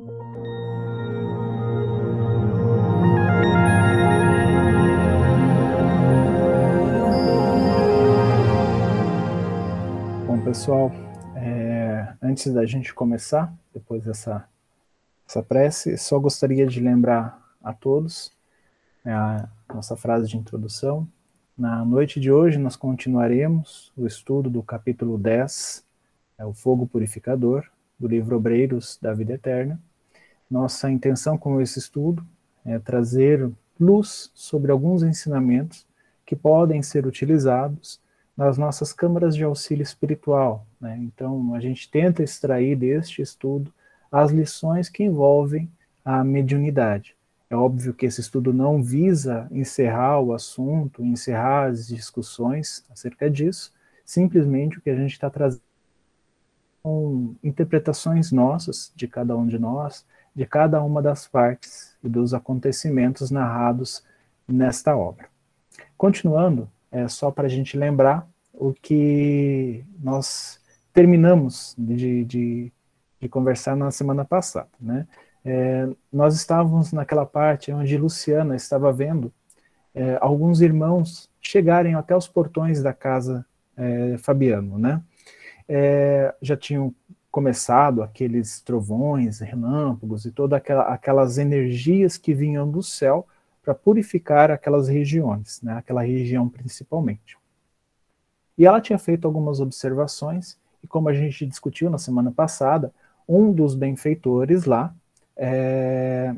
Bom, pessoal, é, antes da gente começar, depois dessa essa prece, só gostaria de lembrar a todos é a nossa frase de introdução. Na noite de hoje, nós continuaremos o estudo do capítulo 10, é o Fogo Purificador, do livro Obreiros da Vida Eterna. Nossa intenção com esse estudo é trazer luz sobre alguns ensinamentos que podem ser utilizados nas nossas câmaras de auxílio espiritual. Né? Então, a gente tenta extrair deste estudo as lições que envolvem a mediunidade. É óbvio que esse estudo não visa encerrar o assunto, encerrar as discussões acerca disso, simplesmente o que a gente está trazendo são interpretações nossas, de cada um de nós, de cada uma das partes e dos acontecimentos narrados nesta obra. Continuando, é só para a gente lembrar o que nós terminamos de, de, de conversar na semana passada. Né? É, nós estávamos naquela parte onde Luciana estava vendo é, alguns irmãos chegarem até os portões da casa é, Fabiano. Né? É, já tinham começado aqueles trovões, relâmpagos e todas aquela, aquelas energias que vinham do céu para purificar aquelas regiões, né, aquela região principalmente. E ela tinha feito algumas observações, e como a gente discutiu na semana passada, um dos benfeitores lá é,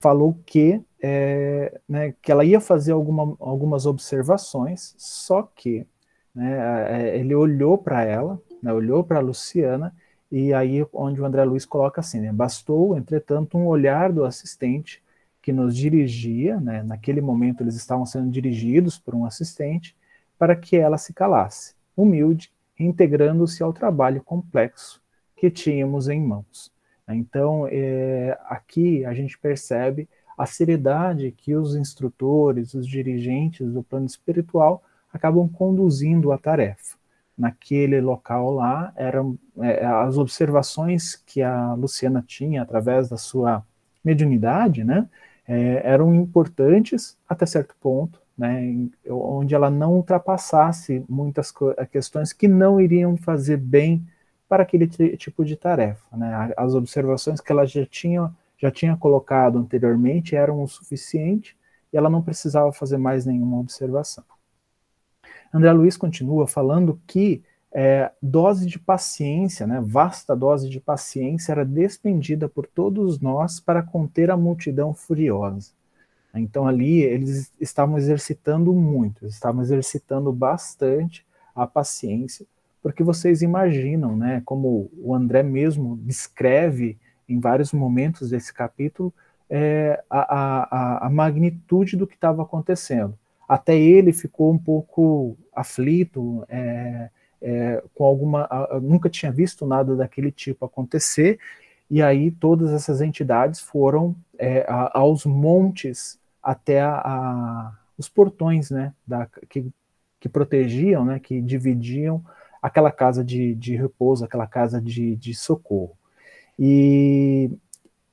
falou que, é, né, que ela ia fazer alguma, algumas observações, só que né, é, ele olhou para ela, né, olhou para Luciana, e aí onde o André Luiz coloca assim, né, bastou, entretanto, um olhar do assistente que nos dirigia, né, naquele momento eles estavam sendo dirigidos por um assistente, para que ela se calasse, humilde, reintegrando-se ao trabalho complexo que tínhamos em mãos. Então, é, aqui a gente percebe a seriedade que os instrutores, os dirigentes do plano espiritual acabam conduzindo a tarefa. Naquele local lá, eram é, as observações que a Luciana tinha através da sua mediunidade, né, é, eram importantes até certo ponto, né, onde ela não ultrapassasse muitas questões que não iriam fazer bem para aquele tipo de tarefa. Né? As observações que ela já tinha, já tinha colocado anteriormente eram o suficiente e ela não precisava fazer mais nenhuma observação. André Luiz continua falando que é, dose de paciência, né, vasta dose de paciência era despendida por todos nós para conter a multidão furiosa. Então ali eles estavam exercitando muito, estavam exercitando bastante a paciência, porque vocês imaginam, né, como o André mesmo descreve em vários momentos desse capítulo, é, a, a, a magnitude do que estava acontecendo. Até ele ficou um pouco aflito, é, é, com alguma. nunca tinha visto nada daquele tipo acontecer, e aí todas essas entidades foram é, a, aos montes até a, a, os portões, né, da, que, que protegiam, né, que dividiam aquela casa de, de repouso, aquela casa de, de socorro. E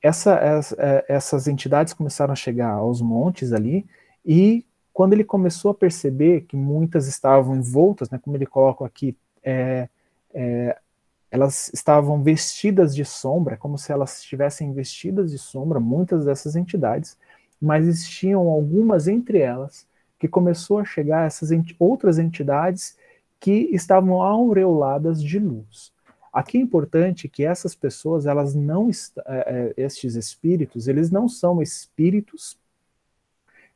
essa, essa, é, essas entidades começaram a chegar aos montes ali, e quando ele começou a perceber que muitas estavam envoltas, né, como ele coloca aqui, é, é, elas estavam vestidas de sombra, como se elas estivessem vestidas de sombra, muitas dessas entidades, mas existiam algumas entre elas que começou a chegar essas ent outras entidades que estavam aureoladas de luz. Aqui é importante que essas pessoas, elas não, é, estes espíritos, eles não são espíritos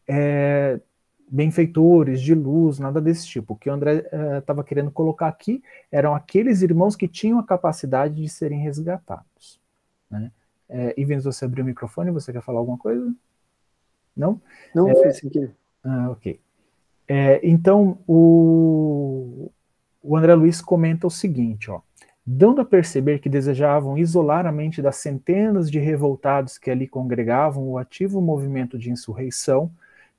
é, benfeitores de luz, nada desse tipo. O que o André estava uh, querendo colocar aqui eram aqueles irmãos que tinham a capacidade de serem resgatados. Né? É, Ivens, você abriu o microfone, você quer falar alguma coisa? Não? Não, é, sem querer. Ah, ok. É, então, o, o André Luiz comenta o seguinte, ó. Dando a perceber que desejavam isolar a mente das centenas de revoltados que ali congregavam o ativo movimento de insurreição,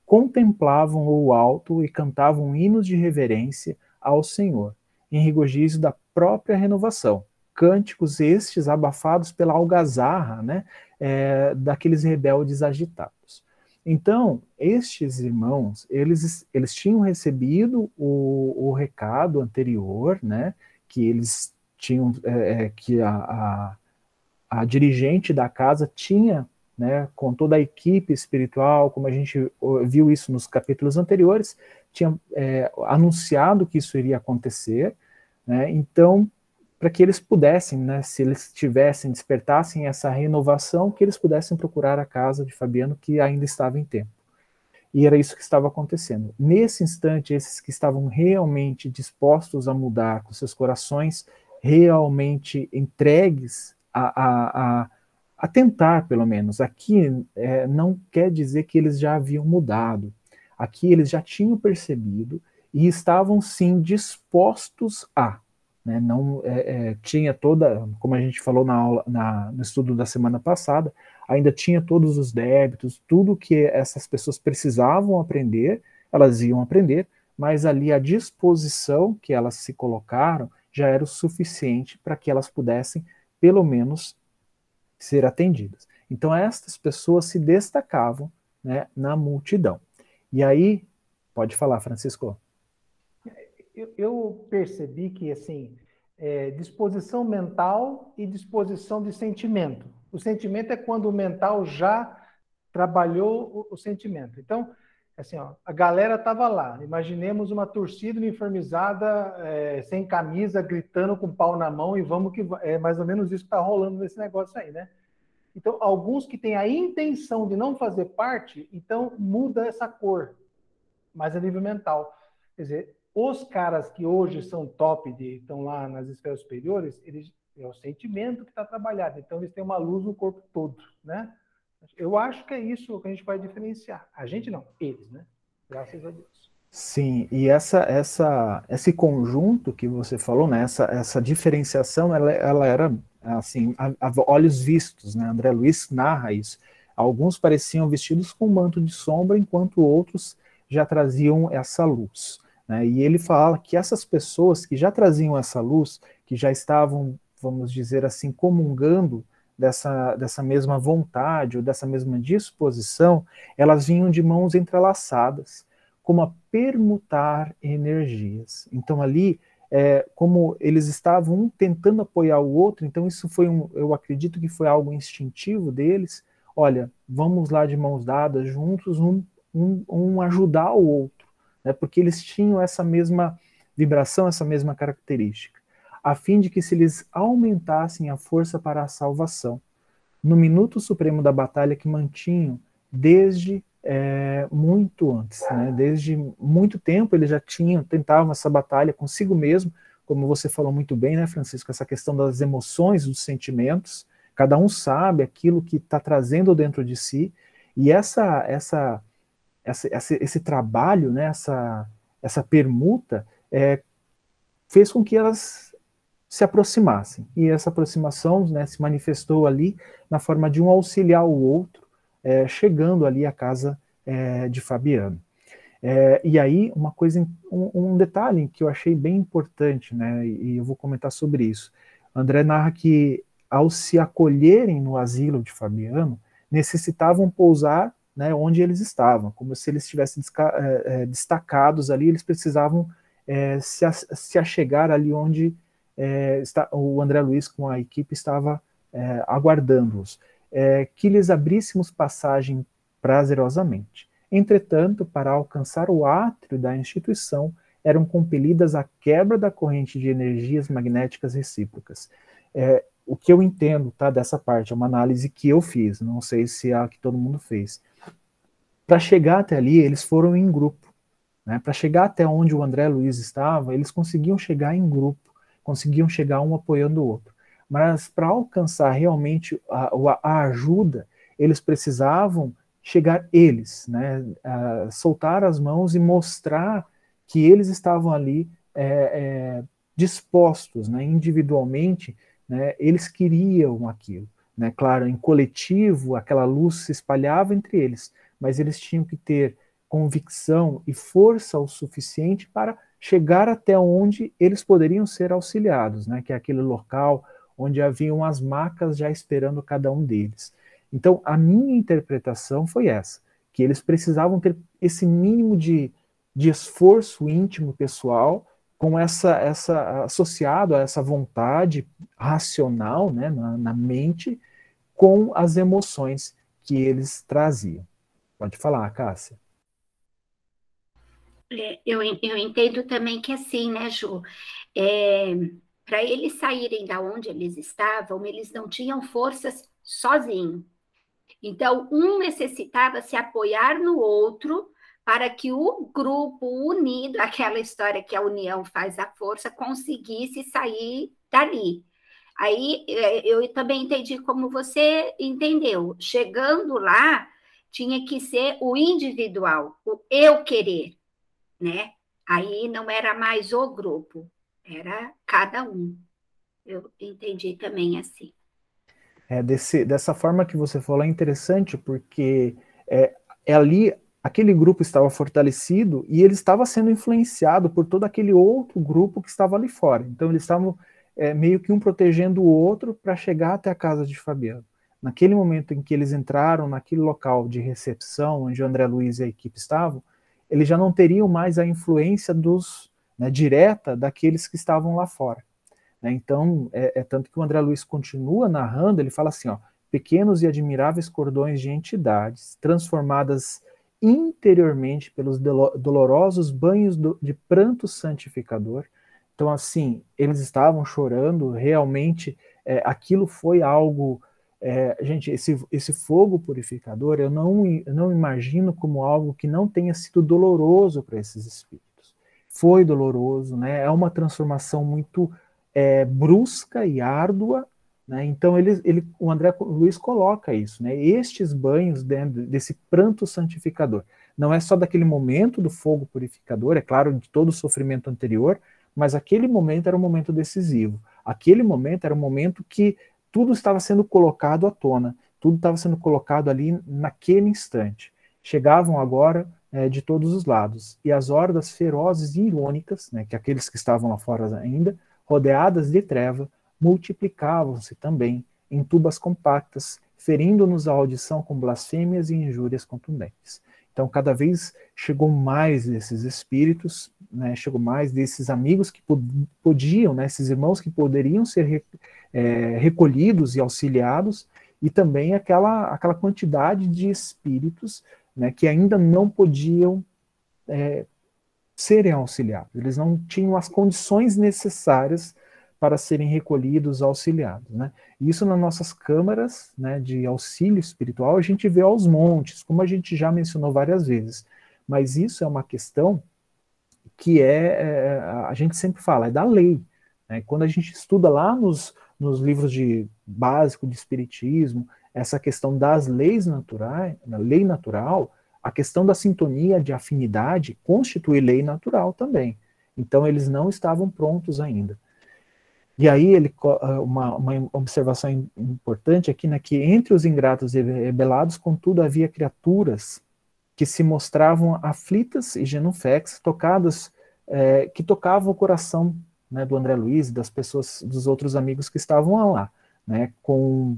contemplavam o alto e cantavam hinos de reverência ao Senhor, em regozijo da própria renovação, cânticos estes abafados pela algazarra, né, é, daqueles rebeldes agitados. Então, estes irmãos, eles, eles tinham recebido o, o recado anterior, né, que eles tinham, é, é que a, a, a dirigente da casa tinha né, com toda a equipe espiritual, como a gente viu isso nos capítulos anteriores, tinha é, anunciado que isso iria acontecer, né, então, para que eles pudessem, né, se eles tivessem, despertassem essa renovação, que eles pudessem procurar a casa de Fabiano, que ainda estava em tempo. E era isso que estava acontecendo. Nesse instante, esses que estavam realmente dispostos a mudar, com seus corações realmente entregues a, a, a a tentar, pelo menos. Aqui é, não quer dizer que eles já haviam mudado. Aqui eles já tinham percebido e estavam sim dispostos a. Né, não é, é, tinha toda, como a gente falou na aula, na, no estudo da semana passada, ainda tinha todos os débitos, tudo que essas pessoas precisavam aprender, elas iam aprender, mas ali a disposição que elas se colocaram já era o suficiente para que elas pudessem, pelo menos, ser atendidas. Então, estas pessoas se destacavam né, na multidão. E aí, pode falar, Francisco. Eu, eu percebi que, assim, é, disposição mental e disposição de sentimento. O sentimento é quando o mental já trabalhou o, o sentimento. Então, assim, ó, a galera estava lá. Imaginemos uma torcida uniformizada, é, sem camisa, gritando com o pau na mão e vamos que é mais ou menos isso que está rolando nesse negócio aí, né? Então, alguns que têm a intenção de não fazer parte, então muda essa cor, mas a nível mental. Quer dizer, os caras que hoje são top, de, estão lá nas esferas superiores, eles é o sentimento que está trabalhado. Então, eles têm uma luz no corpo todo, né? Eu acho que é isso que a gente vai diferenciar. A gente não, eles, né? Graças a Deus. Sim, e essa, essa, esse conjunto que você falou, né, essa, essa diferenciação, ela, ela era assim, a, a olhos vistos, né? André Luiz narra isso. Alguns pareciam vestidos com manto de sombra, enquanto outros já traziam essa luz. Né? E ele fala que essas pessoas que já traziam essa luz, que já estavam, vamos dizer assim, comungando dessa, dessa mesma vontade ou dessa mesma disposição, elas vinham de mãos entrelaçadas, como a permutar energias. Então ali, é, como eles estavam um tentando apoiar o outro, então isso foi um, eu acredito que foi algo instintivo deles. Olha, vamos lá de mãos dadas, juntos, um, um, um ajudar o outro, né? Porque eles tinham essa mesma vibração, essa mesma característica a fim de que se lhes aumentassem a força para a salvação, no minuto supremo da batalha que mantinham desde é, muito antes, né? desde muito tempo eles já tinham, tentavam essa batalha consigo mesmo, como você falou muito bem, né, Francisco, essa questão das emoções, dos sentimentos, cada um sabe aquilo que está trazendo dentro de si, e essa, essa, essa esse, esse trabalho, né, essa, essa permuta, é, fez com que elas se aproximassem. E essa aproximação né, se manifestou ali na forma de um auxiliar o outro, é, chegando ali à casa é, de Fabiano. É, e aí, uma coisa, um, um, detalhe que eu achei bem importante, né, e eu vou comentar sobre isso. André narra que, ao se acolherem no asilo de Fabiano, necessitavam pousar né, onde eles estavam, como se eles estivessem é, é, destacados ali, eles precisavam é, se, se achegar ali onde é, está, o André Luiz com a equipe estava é, aguardando-os, é, que lhes abríssemos passagem prazerosamente. Entretanto, para alcançar o átrio da instituição, eram compelidas à quebra da corrente de energias magnéticas recíprocas. É, o que eu entendo tá, dessa parte é uma análise que eu fiz, não sei se é a que todo mundo fez. Para chegar até ali, eles foram em grupo. Né? Para chegar até onde o André Luiz estava, eles conseguiam chegar em grupo conseguiam chegar um apoiando o outro. Mas para alcançar realmente a, a, ajuda, eles precisavam chegar eles, né, soltar as mãos e mostrar que eles estavam ali é, é, dispostos, né, individualmente, né, eles queriam aquilo. Né, claro, em coletivo, aquela luz se espalhava entre eles, mas eles tinham que ter convicção e força o suficiente para chegar até onde eles poderiam ser auxiliados, né, que é aquele local onde haviam as macas já esperando cada um deles. Então, a minha interpretação foi essa, que eles precisavam ter esse mínimo de, de esforço íntimo pessoal com essa, essa associado a essa vontade racional né, na, na mente com as emoções que eles traziam. Pode falar, Cássia. É, eu, eu entendo também que assim, né, Ju? É, Para eles saírem da onde eles estavam, eles não tinham forças sozinhos. Então, um necessitava se apoiar no outro para que o grupo unido, aquela história que a união faz a força, conseguisse sair dali. Aí é, eu também entendi como você entendeu. Chegando lá, tinha que ser o individual, o eu querer né? Aí não era mais o grupo, era cada um. Eu entendi também assim. É, desse, dessa forma que você falou é interessante, porque é, é ali aquele grupo estava fortalecido e ele estava sendo influenciado por todo aquele outro grupo que estava ali fora. Então eles estavam é, meio que um protegendo o outro para chegar até a casa de Fabiano. Naquele momento em que eles entraram naquele local de recepção onde o André Luiz e a equipe estavam, eles já não teriam mais a influência dos né, direta daqueles que estavam lá fora. Né? Então, é, é, tanto que o André Luiz continua narrando, ele fala assim, ó, pequenos e admiráveis cordões de entidades, transformadas interiormente pelos dolorosos banhos do, de pranto santificador. Então, assim, eles estavam chorando, realmente é, aquilo foi algo é, gente, esse, esse fogo purificador, eu não, eu não imagino como algo que não tenha sido doloroso para esses espíritos. Foi doloroso, né? É uma transformação muito é, brusca e árdua, né? Então ele, ele, o André Luiz coloca isso, né? Estes banhos dentro desse pranto santificador, não é só daquele momento do fogo purificador, é claro, de todo o sofrimento anterior, mas aquele momento era um momento decisivo. Aquele momento era um momento que tudo estava sendo colocado à tona, tudo estava sendo colocado ali naquele instante. Chegavam agora é, de todos os lados, e as hordas ferozes e irônicas, né, que aqueles que estavam lá fora ainda, rodeadas de treva, multiplicavam-se também em tubas compactas, ferindo-nos a audição com blasfêmias e injúrias contundentes. Então, cada vez chegou mais desses espíritos, né, chegou mais desses amigos que podiam, né, esses irmãos que poderiam ser é, recolhidos e auxiliados, e também aquela, aquela quantidade de espíritos né, que ainda não podiam é, serem auxiliados, eles não tinham as condições necessárias para serem recolhidos, auxiliados. Né? Isso nas nossas câmaras né, de auxílio espiritual a gente vê aos montes, como a gente já mencionou várias vezes, mas isso é uma questão que é, é a gente sempre fala, é da lei. Né? Quando a gente estuda lá nos, nos livros de básico de espiritismo, essa questão das leis naturais, na lei natural, a questão da sintonia de afinidade constitui lei natural também. Então eles não estavam prontos ainda. E aí ele ah, uma, uma observação importante aqui, né, que entre os ingratos e rebelados, contudo, havia criaturas que se mostravam aflitas e genuflexas, tocadas, é, que tocavam o coração né, do André Luiz e das pessoas, dos outros amigos que estavam lá, né, com,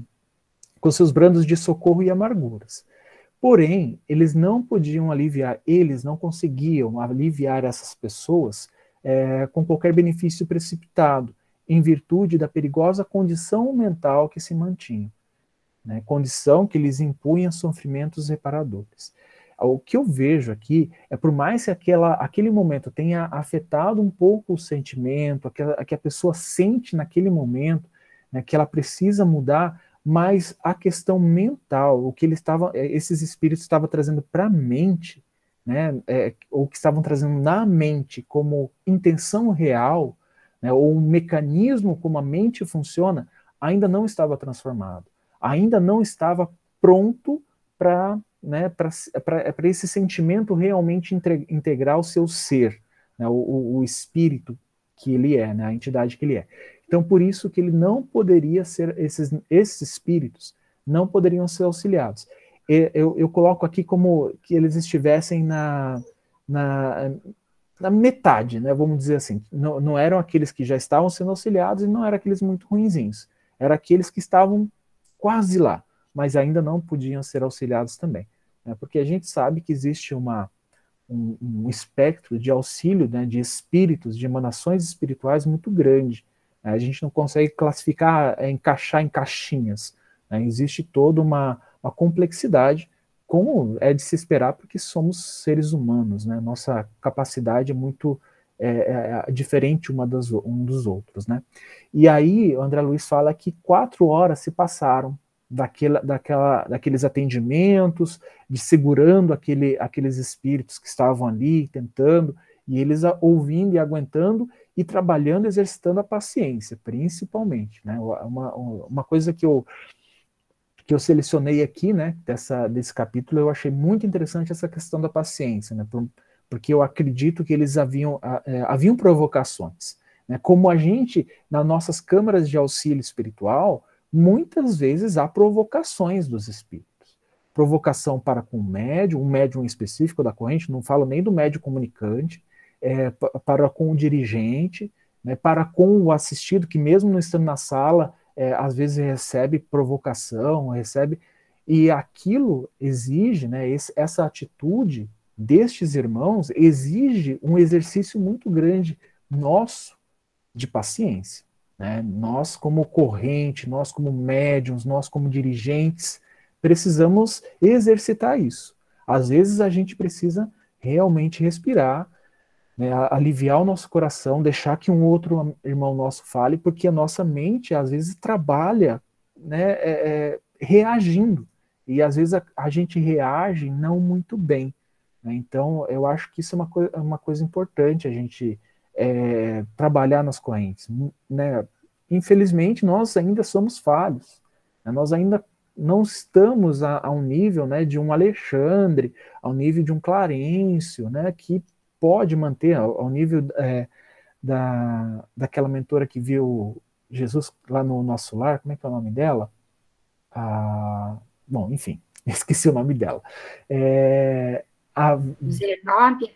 com seus brandos de socorro e amarguras. Porém, eles não podiam aliviar, eles não conseguiam aliviar essas pessoas é, com qualquer benefício precipitado, em virtude da perigosa condição mental que se mantinha, né, condição que lhes impunha sofrimentos reparadores o que eu vejo aqui é por mais que aquela, aquele momento tenha afetado um pouco o sentimento, aquela, que a pessoa sente naquele momento, né, que ela precisa mudar, mas a questão mental, o que ele estava, é, esses espíritos estavam trazendo para a mente, né, é, ou que estavam trazendo na mente como intenção real, né, ou um mecanismo como a mente funciona, ainda não estava transformado, ainda não estava pronto para né, para esse sentimento realmente integrar o seu ser, né, o, o, espírito que ele é, né, a entidade que ele é. Então, por isso que ele não poderia ser, esses, esses espíritos não poderiam ser auxiliados. Eu, eu coloco aqui como que eles estivessem na, na, na metade, né, vamos dizer assim. Não, não eram aqueles que já estavam sendo auxiliados e não eram aqueles muito ruinzinhos. eram aqueles que estavam quase lá, mas ainda não podiam ser auxiliados também. Né? Porque a gente sabe que existe uma, um, um espectro de auxílio né, de espíritos, de emanações espirituais muito grande. Né? A gente não consegue classificar, é, encaixar em caixinhas. Né? Existe toda uma, uma complexidade, como é de se esperar, porque somos seres humanos, né? Nossa capacidade é muito é, é, é diferente uma das, um dos outros, né? E aí, o André Luiz fala que quatro horas se passaram daquela, daquela, daqueles atendimentos, de segurando aquele, aqueles espíritos que estavam ali, tentando, e eles ouvindo e aguentando e trabalhando, exercitando a paciência, principalmente. Né? Uma, uma coisa que eu, que eu selecionei aqui, né, dessa, desse capítulo, eu achei muito interessante essa questão da paciência, né, porque eu acredito que eles haviam, é, haviam provocações. Né, como a gente, nas nossas câmaras de auxílio espiritual, muitas vezes há provocações dos espíritos. Provocação para com o médium, um médium específico da corrente, não falo nem do médium comunicante, é, para com o dirigente, né, para com o assistido, que mesmo não estando na sala, é, às vezes recebe provocação, recebe. E aquilo exige, né, esse, essa atitude destes irmãos exige um exercício muito grande nosso de paciência. Né? Nós, como corrente, nós, como médiums, nós, como dirigentes, precisamos exercitar isso. Às vezes a gente precisa realmente respirar, né, aliviar o nosso coração, deixar que um outro irmão nosso fale, porque a nossa mente às vezes trabalha né, é, é, reagindo, e às vezes a, a, gente reage não muito bem. Né? Então, eu acho que isso é uma, coi uma coisa importante a gente é, trabalhar nas correntes. Né? Infelizmente, nós ainda somos falhos. Né? Nós ainda não estamos a, a, um nível né, de um Alexandre, ao nível de um Clarencio, né, que pode manter ao, ao nível é, da, daquela mentora que viu Jesus lá no nosso lar, como é que é o nome dela? Ah, bom, enfim, esqueci o nome dela. É, a, Zenóbia?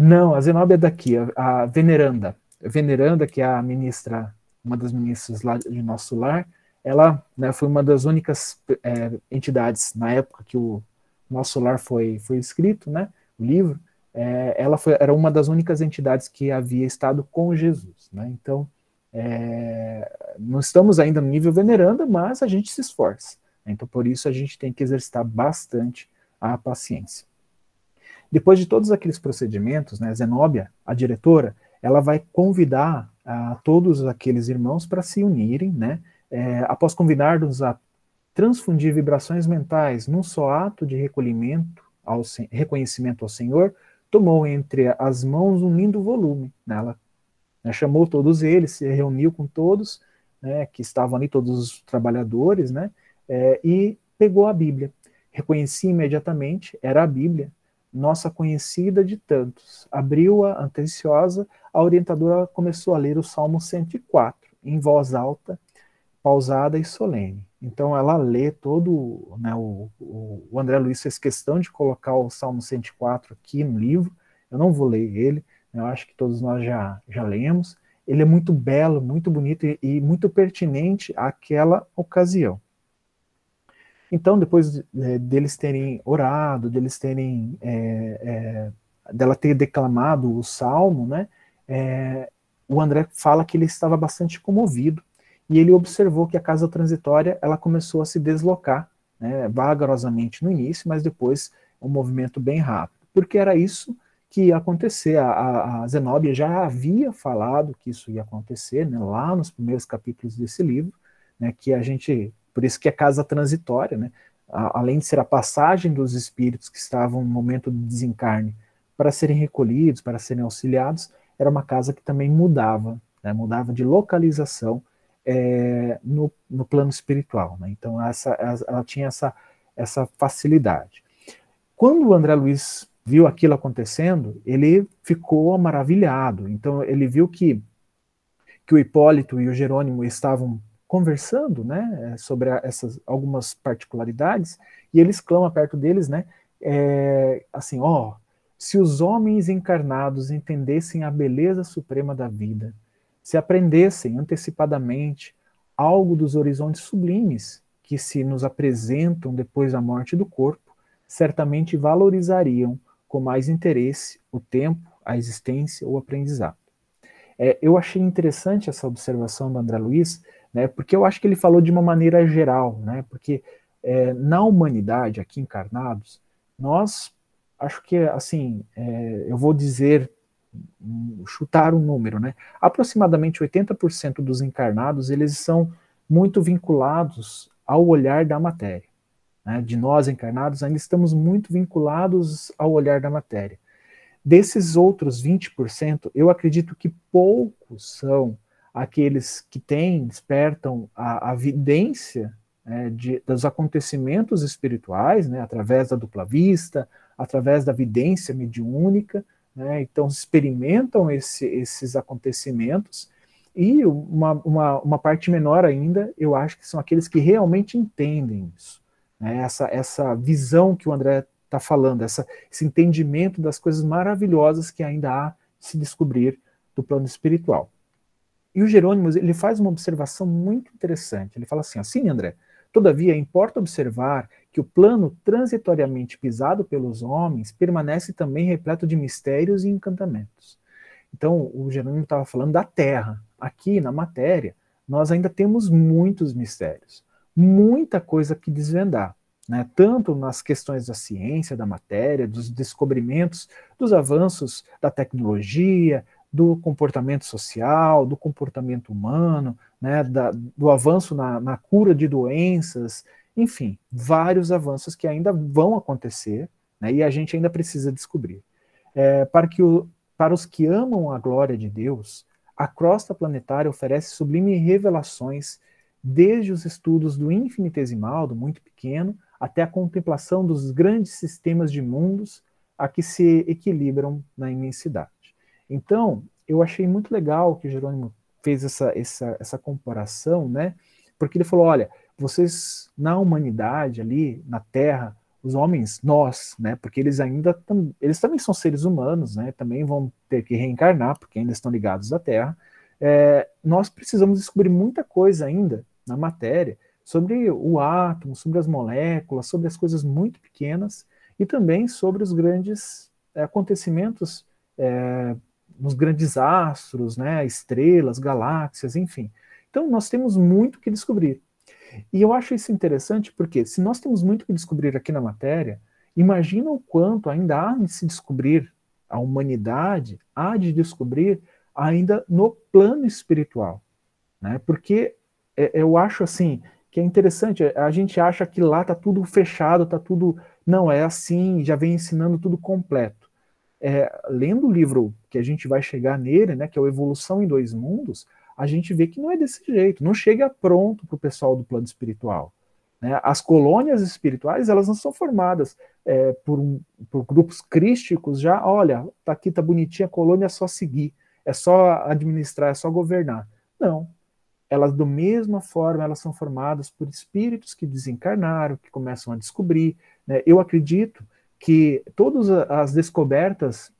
Não, a Zenóbia é daqui, a, a Veneranda. Veneranda, que é a ministra, uma das ministras lá de nosso lar, ela né, foi uma das únicas é, entidades na época que o nosso lar foi, foi escrito, né, o livro, é, ela foi, era uma das únicas entidades que havia estado com Jesus. Né, então, é, não estamos ainda no nível veneranda, mas a gente se esforça. Né, então, por isso, a gente tem que exercitar bastante a paciência. Depois de todos aqueles procedimentos, né, Zenóbia, a diretora, ela vai convidar a todos aqueles irmãos para se unirem, né, é, após convidar-nos a transfundir vibrações mentais num só ato de recolhimento ao reconhecimento ao Senhor, tomou entre as mãos um lindo volume. Né, ela né, chamou todos eles, se reuniu com todos, né, que estavam ali, todos os trabalhadores, né, é, e pegou a Bíblia. Reconheci imediatamente, era a Bíblia, nossa conhecida de tantos. Abriu-a, antenciosa, a orientadora começou a ler o Salmo 104, em voz alta, pausada e solene. Então ela lê todo, né, o, o, André Luiz fez questão de colocar o Salmo 104 aqui no livro, eu não vou ler ele, eu acho que todos nós já, já lemos, ele é muito belo, muito bonito e, e muito pertinente àquela ocasião. Então, depois é, deles terem orado, deles terem, é, é, dela ter declamado o salmo, né, é, o André fala que ele estava bastante comovido e ele observou que a casa transitória ela começou a se deslocar, né, vagarosamente no início, mas depois um movimento bem rápido, porque era isso que ia acontecer. A, a, Zenóbia já havia falado que isso ia acontecer, né, lá nos primeiros capítulos desse livro, né, que a gente por isso que é casa transitória, né? além de ser a passagem dos espíritos que estavam no momento do desencarne para serem recolhidos, para serem auxiliados, era uma casa que também mudava, né? mudava de localização é, no, no, plano espiritual. Né? Então essa, ela tinha essa, essa facilidade. Quando o André Luiz viu aquilo acontecendo, ele ficou maravilhado. Então ele viu que, que o Hipólito e o Jerônimo estavam conversando, né, sobre essas algumas particularidades, e eles clamam perto deles, né, é, assim, ó, se os homens encarnados entendessem a beleza suprema da vida, se aprendessem antecipadamente algo dos horizontes sublimes que se nos apresentam depois da morte do corpo, certamente valorizariam com mais interesse o tempo, a existência, o aprendizado. É, eu achei interessante essa observação do André Luiz, né, porque eu acho que ele falou de uma maneira geral, né, porque é, na humanidade, aqui encarnados, nós, acho que, assim, é, eu vou dizer, chutar um número, né, aproximadamente 80% dos encarnados, eles são muito vinculados ao olhar da matéria. Né? De nós encarnados, ainda estamos muito vinculados ao olhar da matéria. Desses outros 20%, eu acredito que poucos são aqueles que têm, despertam a, a vidência né, de, dos acontecimentos espirituais, né, através da dupla vista, através da vidência mediúnica, né, então experimentam esse, esses acontecimentos e uma, uma, uma, parte menor ainda, eu acho que são aqueles que realmente entendem isso. Né? Essa, essa visão que o André está falando, essa, esse entendimento das coisas maravilhosas que ainda há de se descobrir do plano espiritual. E o Jerônimo ele faz uma observação muito interessante. Ele fala assim: assim, André, todavia importa observar que o plano transitoriamente pisado pelos homens permanece também repleto de mistérios e encantamentos. Então, o Jerônimo estava falando da Terra. Aqui, na matéria, nós ainda temos muitos mistérios, muita coisa que desvendar. Né? Tanto nas questões da ciência, da matéria, dos descobrimentos, dos avanços da tecnologia, do comportamento social, do comportamento humano, né? da, do avanço na, na cura de doenças, enfim, vários avanços que ainda vão acontecer né? e a gente ainda precisa descobrir. É, para que o, para os que amam a glória de Deus, a crosta planetária oferece sublimes revelações, desde os estudos do infinitesimal, do muito pequeno, até a contemplação dos grandes sistemas de mundos a que se equilibram na imensidade. Então, eu achei muito legal que o Jerônimo fez essa, essa, essa comparação, né? Porque ele falou: olha, vocês na humanidade ali, na Terra, os homens, nós, né? Porque eles ainda tam, eles também são seres humanos, né? Também vão ter que reencarnar, porque ainda estão ligados à Terra. É, nós precisamos descobrir muita coisa ainda na matéria sobre o átomo, sobre as moléculas, sobre as coisas muito pequenas e também sobre os grandes é, acontecimentos é, nos grandes astros, né? Estrelas, galáxias, enfim. Então nós temos muito que descobrir. E eu acho isso interessante porque, se nós temos muito que descobrir aqui na matéria, imagina o quanto ainda há de se descobrir, a humanidade há de descobrir ainda no plano espiritual. Né? Porque é, eu acho assim que é interessante, a gente acha que lá está tudo fechado, está tudo. Não, é assim, já vem ensinando tudo completo. É, lendo o livro que a gente vai chegar nele, né, que é o Evolução em Dois Mundos, a gente vê que não é desse jeito, não chega pronto para o pessoal do plano espiritual. Né? As colônias espirituais elas não são formadas é, por, um, por, grupos crísticos já, olha, tá aqui, tá bonitinha a colônia, é só seguir, é só administrar, é só governar. Não. Elas, da mesma forma, elas são formadas por espíritos que desencarnaram, que começam a descobrir. Né? Eu acredito que todas as descobertas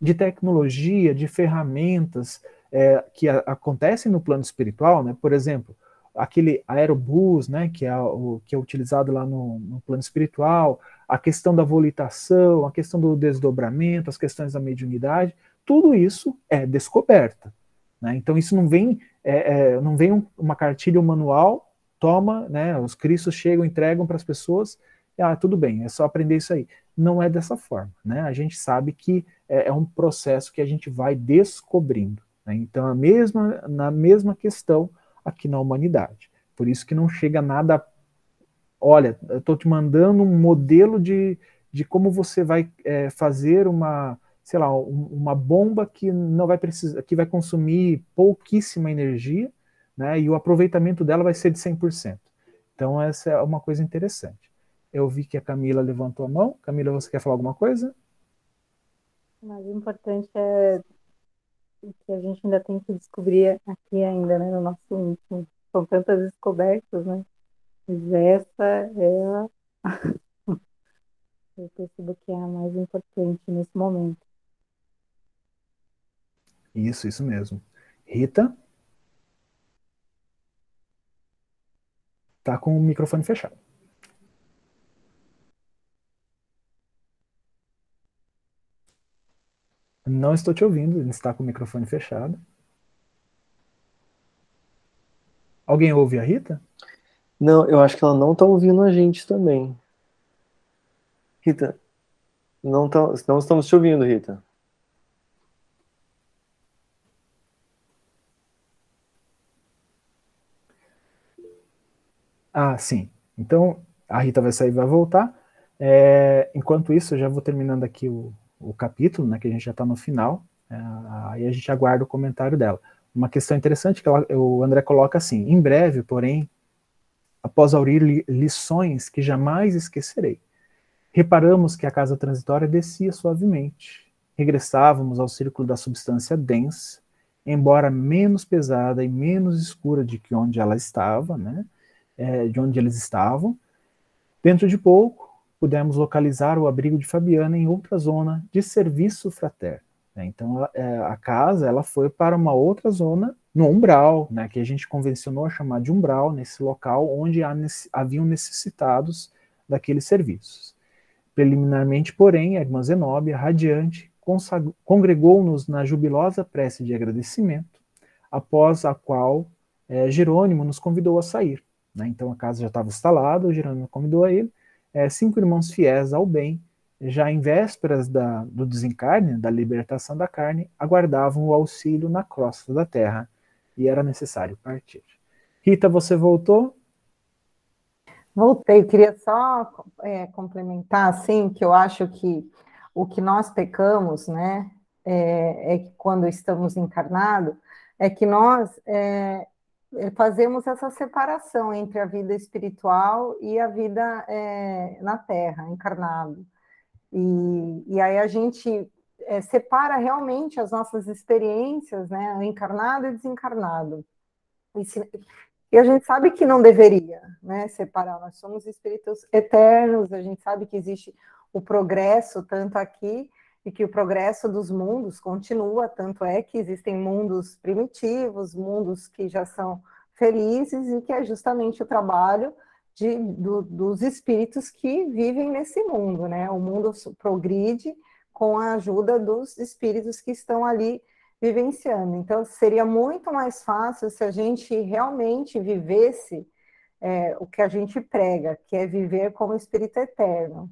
de tecnologia, de ferramentas, é, que a, acontecem no plano espiritual, né? Por exemplo, aquele aerobus, né, que é, o, que é utilizado lá no, no, plano espiritual, a questão da volitação, a questão do desdobramento, as questões da mediunidade, tudo isso é descoberta. Né? Então isso não vem, é, é, não vem um, uma cartilha, um manual, toma, né, os cristos chegam, entregam para as pessoas, ah, tudo bem, é só aprender isso aí. Não é dessa forma. Né? A gente sabe que é, é um processo que a gente vai descobrindo. Né? Então, a mesma, na mesma questão aqui na humanidade. Por isso que não chega nada. Olha, eu estou te mandando um modelo de, de como você vai é, fazer uma, sei lá, uma bomba que não vai precisar, que vai consumir pouquíssima energia, né? E o aproveitamento dela vai ser de 100%. Então essa é uma coisa interessante. Eu vi que a Camila levantou a mão. Camila, você quer falar alguma coisa? O mais importante é que a gente ainda tem que descobrir aqui ainda, né, no nosso íntimo. São tantas descobertas, né? Mas essa é a... eu percebo que é a mais importante nesse momento. Isso, isso mesmo. Rita? está com o microfone fechado. Não estou te ouvindo, ele está com o microfone fechado. Alguém ouve a Rita? Não, eu acho que ela não está ouvindo a gente também. Rita, não, tá, não estamos te ouvindo, Rita. Ah, sim. Então, a Rita vai sair e vai voltar. É, enquanto isso, eu já vou terminando aqui o, o capítulo, né, que a gente já está no final, é, aí a gente aguarda o comentário dela. Uma questão interessante que ela, o André coloca assim, em breve, porém, após aurir li, lições que jamais esquecerei, reparamos que a casa transitória descia suavemente, regressávamos ao círculo da substância densa, embora menos pesada e menos escura de que onde ela estava, né, é, de onde eles estavam. Dentro de pouco, pudemos localizar o abrigo de Fabiana em outra zona de serviço fraterno. Né? Então, é, a casa ela foi para uma outra zona no umbral, né, que a gente convencionou a chamar de umbral, nesse local onde haviam necessitados daqueles serviços. Preliminarmente, porém, a irmã Zenóbia, radiante, congregou-nos na jubilosa prece de agradecimento, após a qual é, Jerônimo nos convidou a sair. Né? Então a casa já estava instalada, Jerônimo convidou a ele, é, cinco irmãos fiéis ao bem, já em vésperas da, do desencarne, da libertação da carne, aguardavam o auxílio na crosta da terra e era necessário partir. Rita, você voltou? Voltei, queria só é, complementar, assim, que eu acho que o que nós pecamos, né, é, é que quando estamos encarnados, é que nós é, fazemos essa separação entre a vida espiritual e a vida é, na Terra, encarnado. E, e aí a gente é, separa realmente as nossas experiências, né, encarnado e desencarnado. E, se, e, a gente sabe que não deveria né, separar, nós somos espíritos eternos, a gente sabe que existe o progresso tanto aqui e que o progresso dos mundos continua, tanto é que existem mundos primitivos, mundos que já são felizes, e que é justamente o trabalho de, do, dos espíritos que vivem nesse mundo, né? O mundo progride com a ajuda dos espíritos que estão ali vivenciando. Então, seria muito mais fácil se a gente realmente vivesse é, o que a gente prega, que é viver como espírito eterno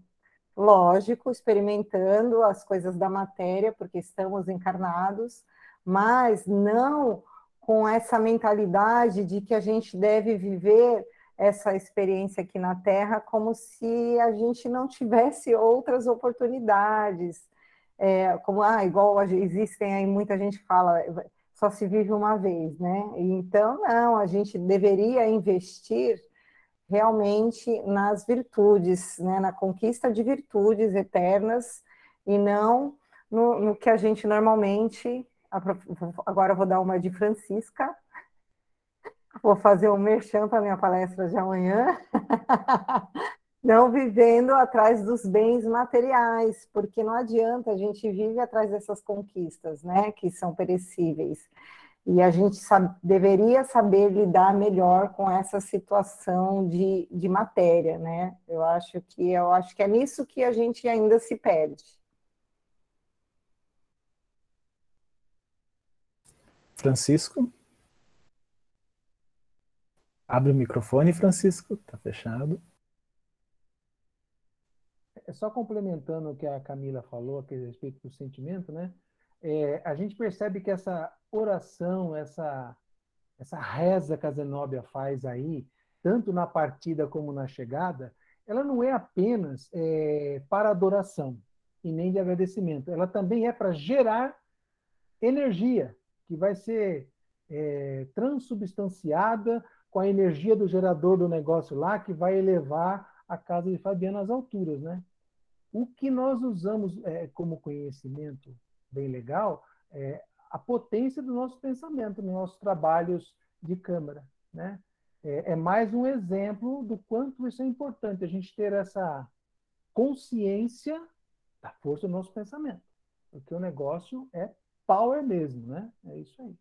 lógico, experimentando as coisas da matéria, porque estamos encarnados, mas não com essa mentalidade de que a gente deve viver essa experiência aqui na Terra como se a gente não tivesse outras oportunidades. É, como, ah, igual existem aí, muita gente fala, só se vive uma vez, né? Então, não, a gente deveria investir realmente nas virtudes, né, na conquista de virtudes eternas e não no, no que a gente normalmente. Agora vou dar uma de Francisca. Vou fazer um merchan para minha palestra de amanhã. não vivendo atrás dos bens materiais, porque não adianta, a gente vive atrás dessas conquistas, né, que são perecíveis. E a gente sabe, deveria saber lidar melhor com essa situação de, de matéria, né? Eu acho que eu acho que é nisso que a gente ainda se perde. Francisco? Abre o microfone, Francisco. Tá fechado. É só complementando o que a Camila falou a respeito do sentimento, né? É, a gente percebe que essa oração, essa, essa reza que a Zenóbia faz aí, tanto na partida como na chegada, ela não é apenas é, para adoração e nem de agradecimento, ela também é para gerar energia, que vai ser é, transubstanciada com a energia do gerador do negócio lá, que vai elevar a casa de Fabiana às alturas, né? O que nós usamos é, como conhecimento bem legal é a potência do nosso pensamento nos nossos trabalhos de câmara. Né? É, é mais um exemplo do quanto isso é importante, a gente ter essa consciência da força do nosso pensamento. Porque o negócio é power mesmo, né? É isso aí.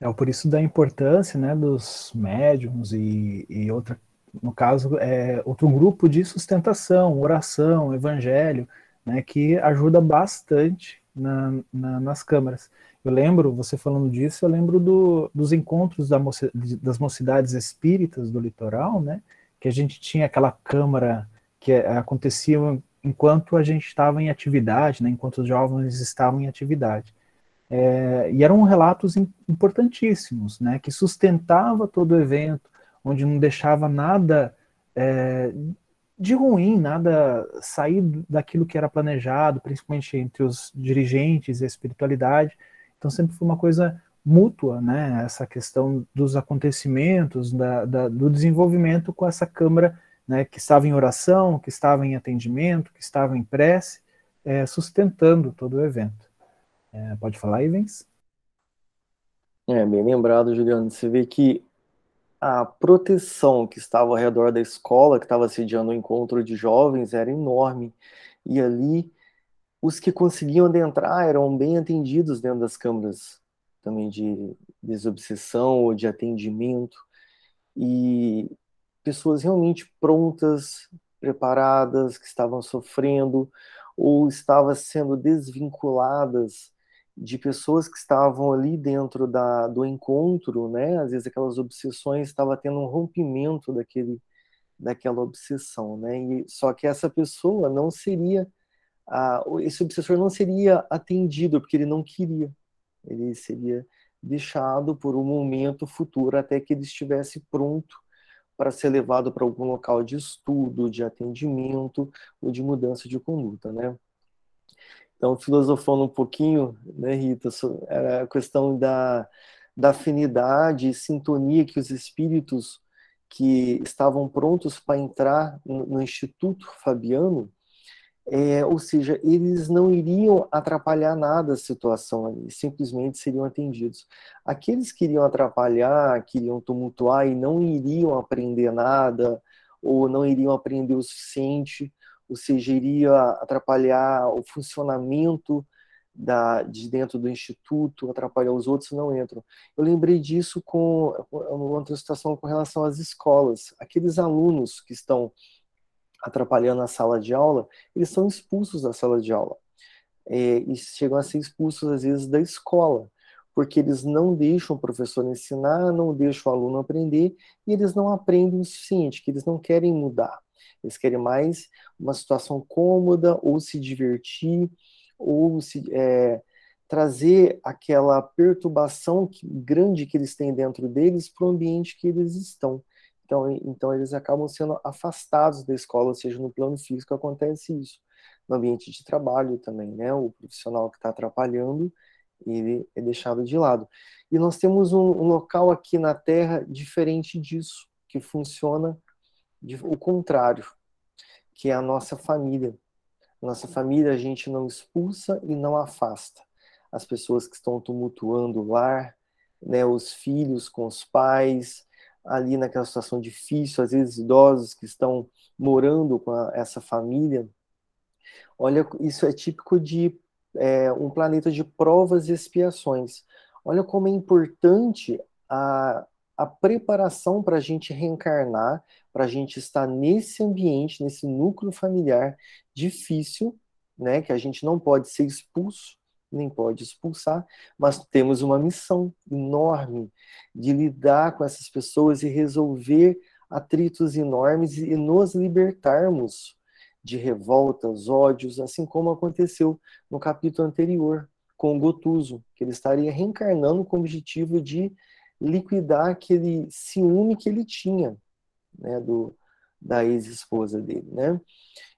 É por isso da importância né, dos médiums e, e outra, no caso, é outro grupo de sustentação, oração, evangelho, né, que ajuda bastante na, na, nas câmaras. Eu lembro, você falando disso, eu lembro do, dos encontros da moci, das mocidades espíritas do litoral, né, que a gente tinha aquela câmara que acontecia enquanto a gente estava em atividade, né, enquanto os jovens estavam em atividade. É, e eram relatos importantíssimos, né, que sustentava todo o evento, onde não deixava nada é, de ruim, nada sair daquilo que era planejado, principalmente entre os dirigentes e a espiritualidade. Então sempre foi uma coisa mútua, né, essa questão dos acontecimentos, da, da, do desenvolvimento com essa câmara né, que estava em oração, que estava em atendimento, que estava em prece, é, sustentando todo o evento. É, pode falar, Ivens? É, bem lembrado, Juliano. Você vê que a proteção que estava ao redor da escola, que estava sediando o encontro de jovens, era enorme. E ali, os que conseguiam adentrar eram bem atendidos dentro das câmaras também de desobsessão ou de atendimento. E pessoas realmente prontas, preparadas, que estavam sofrendo ou estavam sendo desvinculadas de pessoas que estavam ali dentro da, do encontro, né? Às vezes aquelas obsessões estava tendo um rompimento daquele daquela obsessão, né? E, só que essa pessoa não seria a, esse obsessor não seria atendido porque ele não queria. Ele seria deixado por um momento futuro até que ele estivesse pronto para ser levado para algum local de estudo, de atendimento ou de mudança de conduta, né? Então, filosofando um pouquinho, né, Rita, a questão da, da afinidade e sintonia que os espíritos que estavam prontos para entrar no, no Instituto Fabiano, é, ou seja, eles não iriam atrapalhar nada a situação ali, simplesmente seriam atendidos. Aqueles que iriam atrapalhar, que iriam tumultuar e não iriam aprender nada, ou não iriam aprender o suficiente, ou seja, iria atrapalhar o funcionamento da, de dentro do instituto, atrapalhar os outros, não entram. Eu lembrei disso com outra situação com relação às escolas. Aqueles alunos que estão atrapalhando a sala de aula, eles são expulsos da sala de aula. É, e chegam a ser expulsos, às vezes, da escola, porque eles não deixam o professor ensinar, não deixam o aluno aprender, e eles não aprendem o suficiente, que eles não querem mudar. Eles querem mais uma situação cômoda, ou se divertir, ou se é, trazer aquela perturbação grande que eles têm dentro deles para o ambiente que eles estão. Então, então eles acabam sendo afastados da escola, ou seja, no plano físico acontece isso. No ambiente de trabalho também, né? O profissional que está atrapalhando, ele é deixado de lado. E nós temos um, um local aqui na Terra diferente disso, que funciona o contrário, que é a nossa família. Nossa família a gente não expulsa e não afasta. As pessoas que estão tumultuando o lar, né, os filhos com os pais, ali naquela situação difícil, às vezes idosos que estão morando com a, essa família. Olha, isso é típico de é, um planeta de provas e expiações. Olha como é importante a, a preparação para a gente reencarnar, para a gente estar nesse ambiente, nesse núcleo familiar difícil, né, que a gente não pode ser expulso, nem pode expulsar, mas temos uma missão enorme de lidar com essas pessoas e resolver atritos enormes e nos libertarmos de revoltas, ódios, assim como aconteceu no capítulo anterior com o Gotuso, que ele estaria reencarnando com o objetivo de liquidar aquele ciúme que ele tinha, né, do, da ex-esposa dele, né?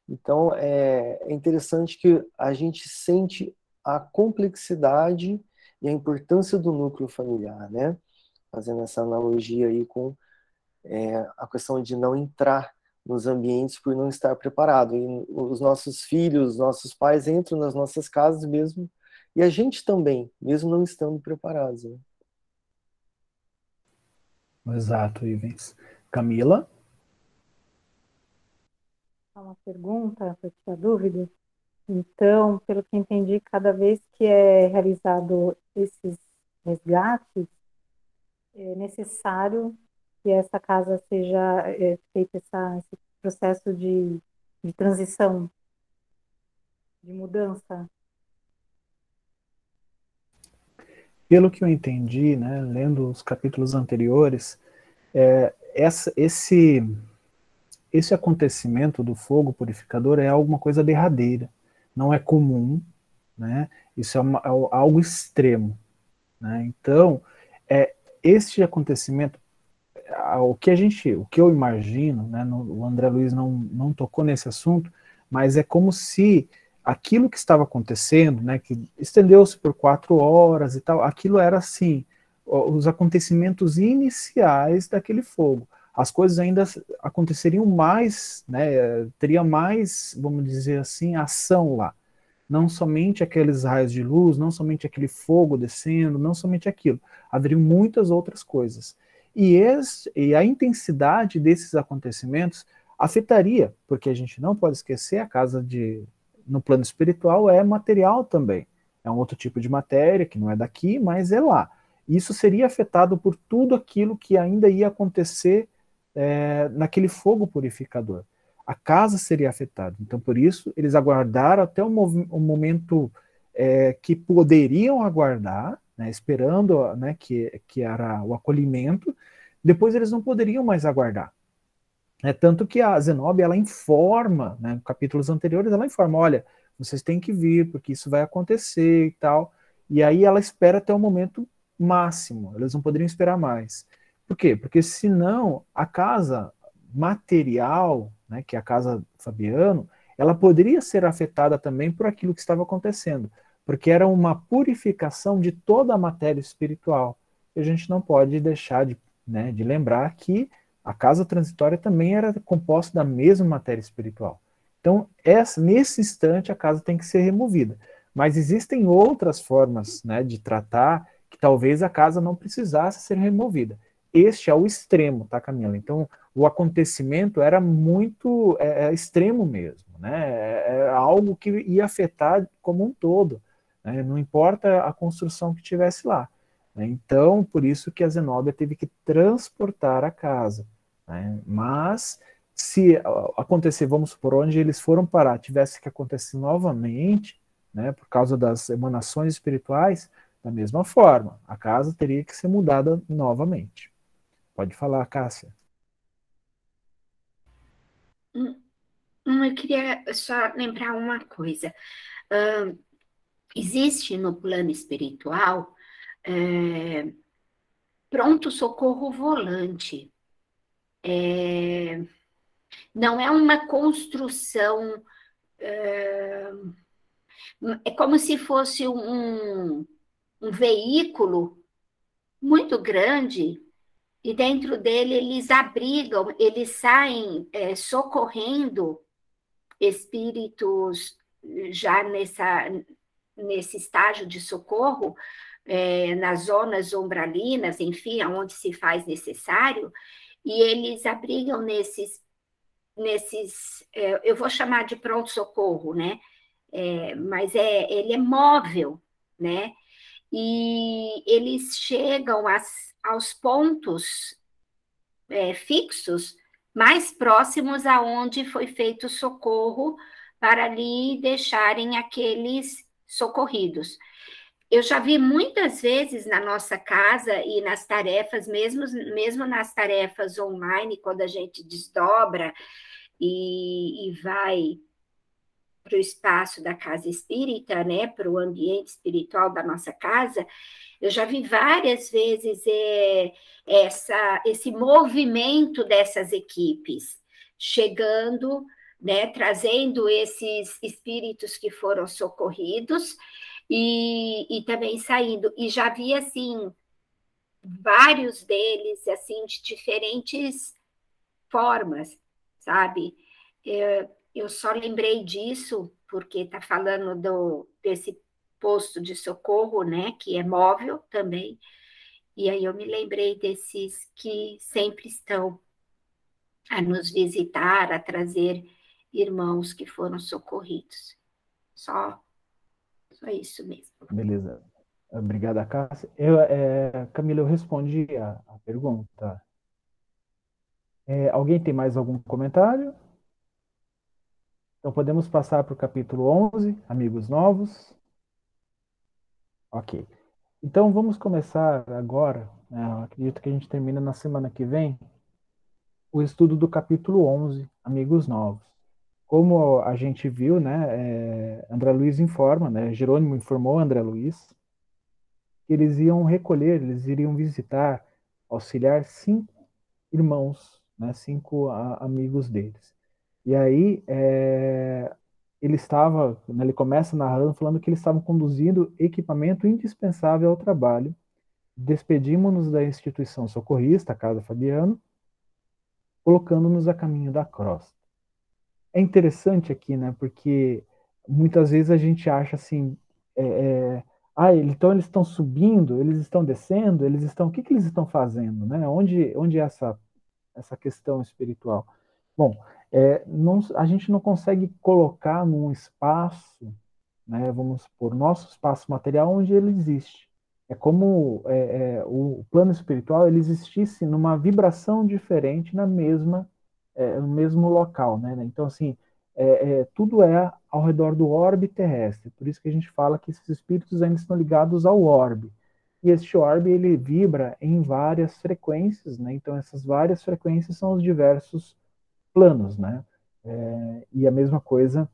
Então, é, é interessante que a gente sente a complexidade e a importância do núcleo familiar, né? Fazendo essa analogia aí com é, a questão de não entrar nos ambientes por não estar preparado. E os nossos filhos, nossos pais entram nas nossas casas mesmo, e a gente também, mesmo não estando preparados. Né? Exato, Ivens. Camila? Uma pergunta para tirar dúvida. Então, pelo que entendi, cada vez que é realizado esses resgates, é necessário que essa casa seja é, essa, esse processo de, de transição, de mudança? Pelo que eu entendi, né, lendo os capítulos anteriores, é, essa, esse, esse acontecimento do fogo purificador é alguma coisa derradeira, não é comum, né? Isso é, uma, é algo extremo, né? Então, é, este acontecimento, o que a gente, o que eu imagino, né? No, o André Luiz não, não tocou nesse assunto, mas é como se aquilo que estava acontecendo, né, que estendeu-se por quatro horas e tal, aquilo era assim, os acontecimentos iniciais daquele fogo. As coisas ainda aconteceriam mais, né, teria mais, vamos dizer assim, ação lá. Não somente aqueles raios de luz, não somente aquele fogo descendo, não somente aquilo. Haveriam muitas outras coisas. E, esse, e a intensidade desses acontecimentos afetaria, porque a gente não pode esquecer a casa de no plano espiritual é material também. É um outro tipo de matéria que não é daqui, mas é lá. Isso seria afetado por tudo aquilo que ainda ia acontecer é, naquele fogo purificador. A casa seria afetada. Então, por isso, eles aguardaram até o, o momento é, que poderiam aguardar, né, esperando né, que, que era o acolhimento. Depois, eles não poderiam mais aguardar. É, tanto que a Zenobia, ela informa, né, capítulos anteriores, ela informa, olha, vocês têm que vir, porque isso vai acontecer e tal. E aí ela espera até o momento máximo, eles não poderiam esperar mais. Por quê? Porque senão a casa material, né, que é a casa Fabiano, ela poderia ser afetada também por aquilo que estava acontecendo, porque era uma purificação de toda a matéria espiritual. E a gente não pode deixar de, né, de lembrar que a casa transitória também era composta da mesma matéria espiritual. Então, essa, nesse instante, a casa tem que ser removida. Mas existem outras formas né, de tratar que talvez a casa não precisasse ser removida. Este é o extremo, tá, Camila? Então, o acontecimento era muito é, é extremo mesmo, né? É, é, algo que ia afetar como um todo. Né? Não importa a construção que tivesse lá. Né? Então, por isso que a Zenóbia teve que transportar a casa. Né? Mas se acontecer, vamos supor, onde eles foram parar, tivesse que acontecer novamente, né, por causa das emanações espirituais, da mesma forma, a casa teria que ser mudada novamente. Pode falar, Cássia. Hum, hum, eu queria só lembrar uma coisa. Uh, existe no plano espiritual é, pronto socorro volante é, não é uma construção. É, é como se fosse um, um veículo muito grande e dentro dele eles abrigam, eles saem é, socorrendo espíritos já nessa, nesse estágio de socorro, é, nas zonas umbralinas, enfim, aonde se faz necessário, e eles abrigam nesses, nesses é, eu vou chamar de pronto-socorro, né? É, mas é, ele é móvel, né? E eles chegam às, aos pontos é, fixos mais próximos aonde foi feito o socorro para ali deixarem aqueles socorridos eu já vi muitas vezes na nossa casa e nas tarefas, mesmo, mesmo nas tarefas online, quando a gente desdobra e, e vai para o espaço da casa espírita, né, para o ambiente espiritual da nossa casa, eu já vi várias vezes é, essa, esse movimento dessas equipes chegando, né, trazendo esses espíritos que foram socorridos e, e também saindo. E já vi, assim, vários deles, assim, de diferentes formas, sabe? Eu, eu só lembrei disso porque está falando do, desse posto de socorro, né, que é móvel também, e aí eu me lembrei desses que sempre estão a nos visitar, a trazer irmãos que foram socorridos. Só só isso mesmo. Beleza. Obrigada, Cássia. Eu, é, Camila, eu respondi a, a pergunta. É, alguém tem mais algum comentário? Então podemos passar para o capítulo 11, amigos novos. Ok. Então vamos começar agora, né, acredito que a gente termina na semana que vem, o estudo do capítulo 11, amigos novos. Como a gente viu, né, é, André Luiz informa, né, Jerônimo informou André Luiz, que eles iam recolher, eles iriam visitar, auxiliar cinco irmãos, né, cinco a, amigos deles. E aí é, ele estava, né, ele começa narrando falando que eles estavam conduzindo equipamento indispensável ao trabalho. Despedimos-nos da instituição socorrista, a Casa Fabiano, colocando-nos a caminho da crosta. É interessante aqui, né, porque muitas vezes a gente acha assim, é, é, ah, então eles estão subindo, eles estão descendo, eles estão, o que, que eles estão fazendo, né? Onde, onde é essa essa questão espiritual? Bom, é, não, a gente não consegue colocar num espaço, né, vamos supor, nosso espaço material onde ele existe. É como é, é, o plano espiritual ele existisse numa vibração diferente na mesma é, no mesmo local, né? Então assim, é, é, tudo é ao redor do orbe terrestre. Por isso que a gente fala que esses espíritos ainda estão ligados ao orbe. E este orbe ele vibra em várias frequências, né? Então essas várias frequências são os diversos planos, né? É, e a mesma coisa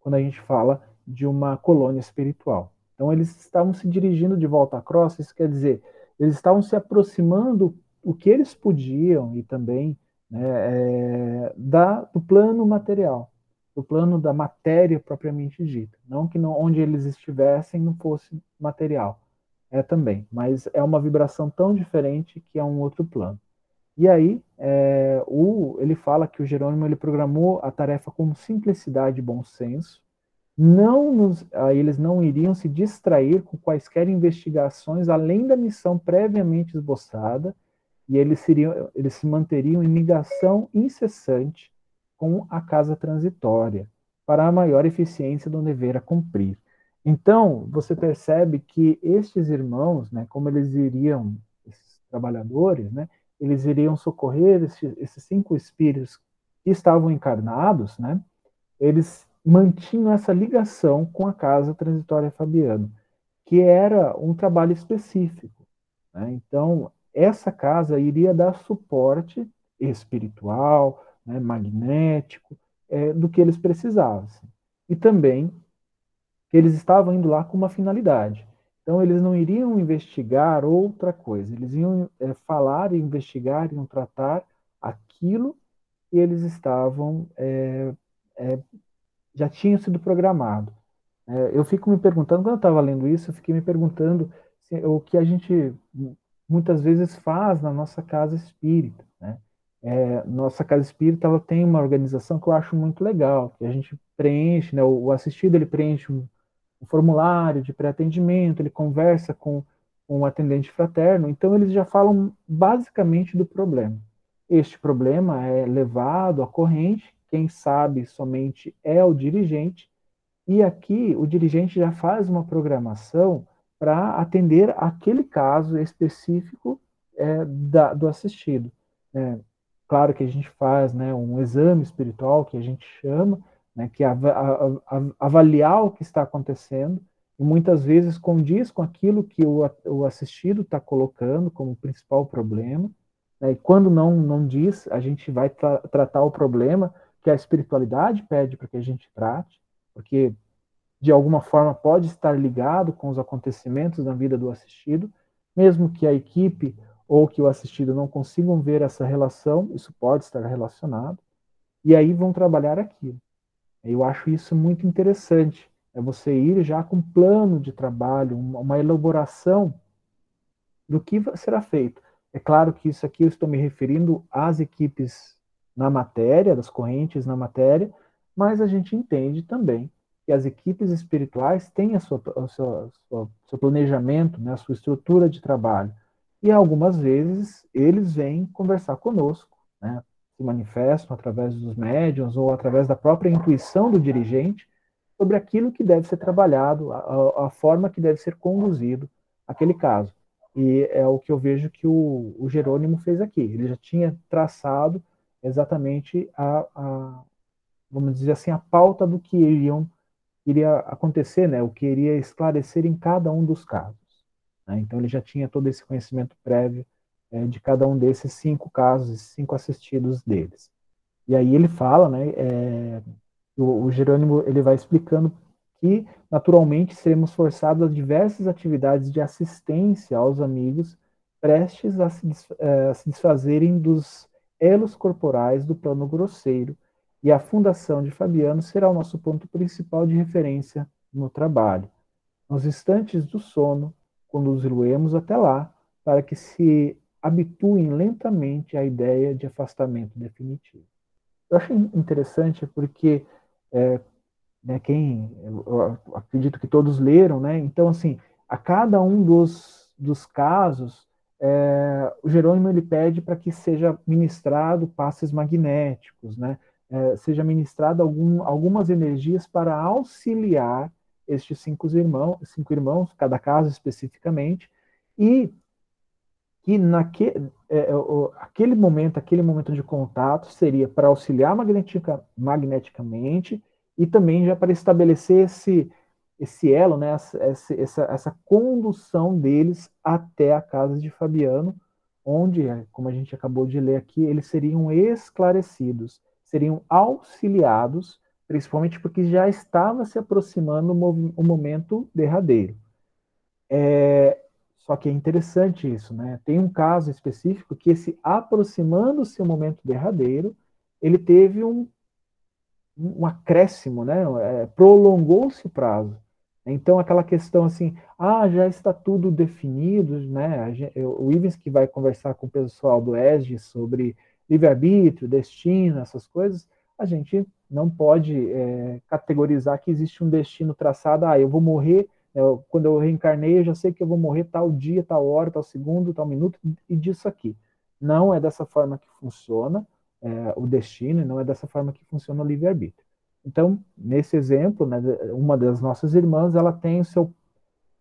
quando a gente fala de uma colônia espiritual. Então eles estavam se dirigindo de volta à crosta, isso quer dizer, eles estavam se aproximando o que eles podiam e também né, é, da, do plano material, do plano da matéria propriamente dita. Não que não, onde eles estivessem não fosse material, é também, mas é uma vibração tão diferente que é um outro plano. E aí, é, o, ele fala que o Jerônimo ele programou a tarefa com simplicidade e bom senso. Não nos, eles não iriam se distrair com quaisquer investigações além da missão previamente esboçada, e eles, seriam, eles se manteriam em ligação incessante com a casa transitória, para a maior eficiência do dever a cumprir. Então, você percebe que estes irmãos, né, como eles iriam, esses trabalhadores, né, eles iriam socorrer esses, esses cinco espíritos que estavam encarnados, né? Eles mantinham essa ligação com a casa transitória Fabiano, que era um trabalho específico. Né? Então, essa casa iria dar suporte espiritual, né, magnético, é, do que eles precisavam. E também eles estavam indo lá com uma finalidade. Então, eles não iriam investigar outra coisa, eles iam é, falar, investigar, iam tratar aquilo que eles estavam, é, é, já tinham sido programado. É, eu fico me perguntando, quando eu estava lendo isso, eu fiquei me perguntando se, o que a gente muitas vezes faz na nossa casa espírita. Né? É, nossa casa espírita ela tem uma organização que eu acho muito legal, que a gente preenche, né, o, assistido ele preenche um, um formulário de pré-atendimento, ele conversa com um atendente fraterno, então eles já falam basicamente do problema. Este problema é levado à corrente, quem sabe somente é o dirigente, e aqui o dirigente já faz uma programação para atender aquele caso específico é, da, do assistido. É, claro que a gente faz né, um exame espiritual, que a gente chama, né, que av avaliar o que está acontecendo, e muitas vezes condiz com aquilo que o, o assistido está colocando como principal problema, né, e quando não, não diz, a gente vai tra tratar o problema que a espiritualidade pede para que a gente trate, porque de alguma forma pode estar ligado com os acontecimentos na vida do assistido, mesmo que a equipe ou que o assistido não consigam ver essa relação, isso pode estar relacionado, e aí vão trabalhar aquilo. Eu acho isso muito interessante. É você ir já com um plano de trabalho, uma elaboração do que será feito. É claro que isso aqui eu estou me referindo às equipes na matéria, das correntes na matéria, mas a gente entende também que as equipes espirituais têm a sua, a sua, a seu planejamento, né, a sua estrutura de trabalho. E algumas vezes eles vêm conversar conosco, né, se manifestam através dos médiums ou através da própria intuição do dirigente, sobre aquilo que deve ser trabalhado, a, a forma que deve ser conduzido aquele caso. E é o que eu vejo que o, o Jerônimo fez aqui. Ele já tinha traçado exatamente a, a, vamos dizer assim, a pauta do que iriam, iria acontecer, né? o que iria esclarecer em cada um dos casos. Né? Então ele já tinha todo esse conhecimento prévio é, de cada um desses cinco casos, cinco assistidos deles. E aí ele fala, né, é, o, o Jerônimo ele vai explicando que, naturalmente, seremos forçados a diversas atividades de assistência aos amigos prestes a se, eh, a se desfazerem dos elos corporais do plano grosseiro, e a fundação de Fabiano será o nosso ponto principal de referência no trabalho. Nos instantes do sono, conduzi-lo-emos até lá, para que se habituem lentamente à ideia de afastamento definitivo. Eu acho interessante porque é, né, quem, eu acredito que todos leram, né? Então, assim, a cada um dos, dos casos, é, o Jerônimo ele pede para que seja ministrado passes magnéticos, né? É, seja ministrado algum, algumas energias para auxiliar estes cinco irmãos, cinco irmãos, cada caso especificamente, e que naquele é, aquele momento, aquele momento de contato seria para auxiliar magnetica, magneticamente e também já para estabelecer esse, esse elo, né, essa, essa, essa condução deles até a casa de Fabiano, onde, como a gente acabou de ler aqui, eles seriam esclarecidos, seriam auxiliados, principalmente porque já estava se aproximando o, momento derradeiro. É, só que é interessante isso, né? Tem um caso específico que esse aproximando-se o momento derradeiro, ele teve um um acréscimo, né? É, Prolongou-se o prazo. Então, aquela questão assim, ah, já está tudo definido, né? o Ivens que vai conversar com o pessoal do ESG sobre livre-arbítrio, destino, essas coisas, a gente não pode é, categorizar que existe um destino traçado, ah, eu vou morrer, eu, quando eu reencarnei, eu já sei que eu vou morrer tal dia, tal hora, tal segundo, tal minuto, e disso aqui. Não é dessa forma que funciona é, o destino, não é dessa forma que funciona o livre-arbítrio. Então, nesse exemplo, né, uma das nossas irmãs, ela tem o seu,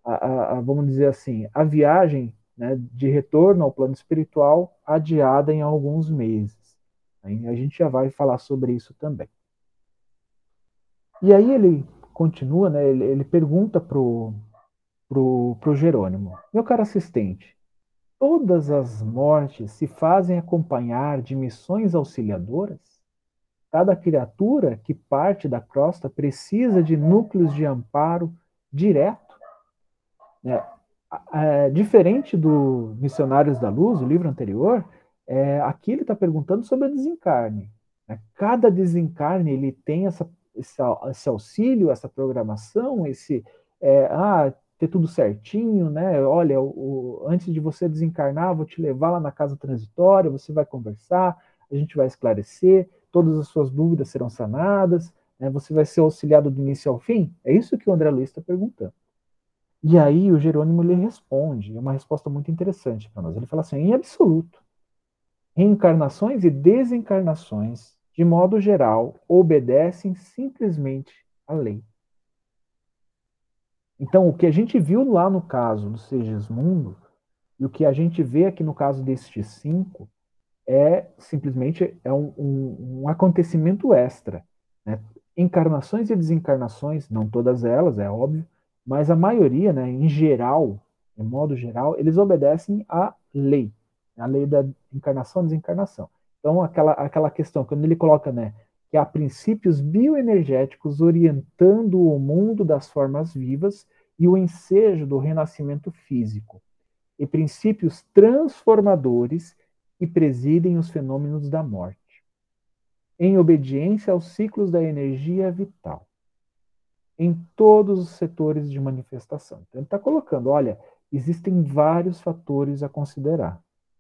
a, a, vamos dizer assim, a viagem né, de retorno ao plano espiritual adiada em alguns meses. Aí a gente já vai falar sobre isso também. E aí ele continua, né, ele, ele pergunta pro, pro, pro Jerônimo, meu caro assistente, todas as mortes se fazem acompanhar de missões auxiliadoras? Cada criatura que parte da crosta precisa de núcleos de amparo direto. É, é, diferente do Missionários da Luz, o livro anterior, é, aqui ele está perguntando sobre a desencarne. Né? Cada desencarne ele tem essa, esse, esse auxílio, essa programação, esse é, ah, ter tudo certinho, né? Olha, o, o, antes de você desencarnar, vou te levar lá na casa transitória, você vai conversar, a gente vai esclarecer, todas as suas dúvidas serão sanadas, né? você vai ser auxiliado do início ao fim? É isso que o André Luiz está perguntando. E aí o Jerônimo lhe responde, é uma resposta muito interessante para nós. Ele fala assim: em absoluto, reencarnações e desencarnações, de modo geral, obedecem simplesmente à lei. Então, o que a gente viu lá no caso do Segismundo, e o que a gente vê aqui no caso destes cinco, é simplesmente é um, um, um acontecimento extra. Né? Encarnações e desencarnações, não todas elas, é óbvio, mas a maioria, né, em geral, de modo geral, eles obedecem à lei, a lei da encarnação e desencarnação. Então, aquela, aquela questão, quando ele coloca, né, que há princípios bioenergéticos orientando o mundo das formas vivas e o ensejo do renascimento físico, e princípios transformadores que presidem os fenômenos da morte, em obediência aos ciclos da energia vital, em todos os setores de manifestação. Então, ele está colocando: olha, existem vários fatores a considerar.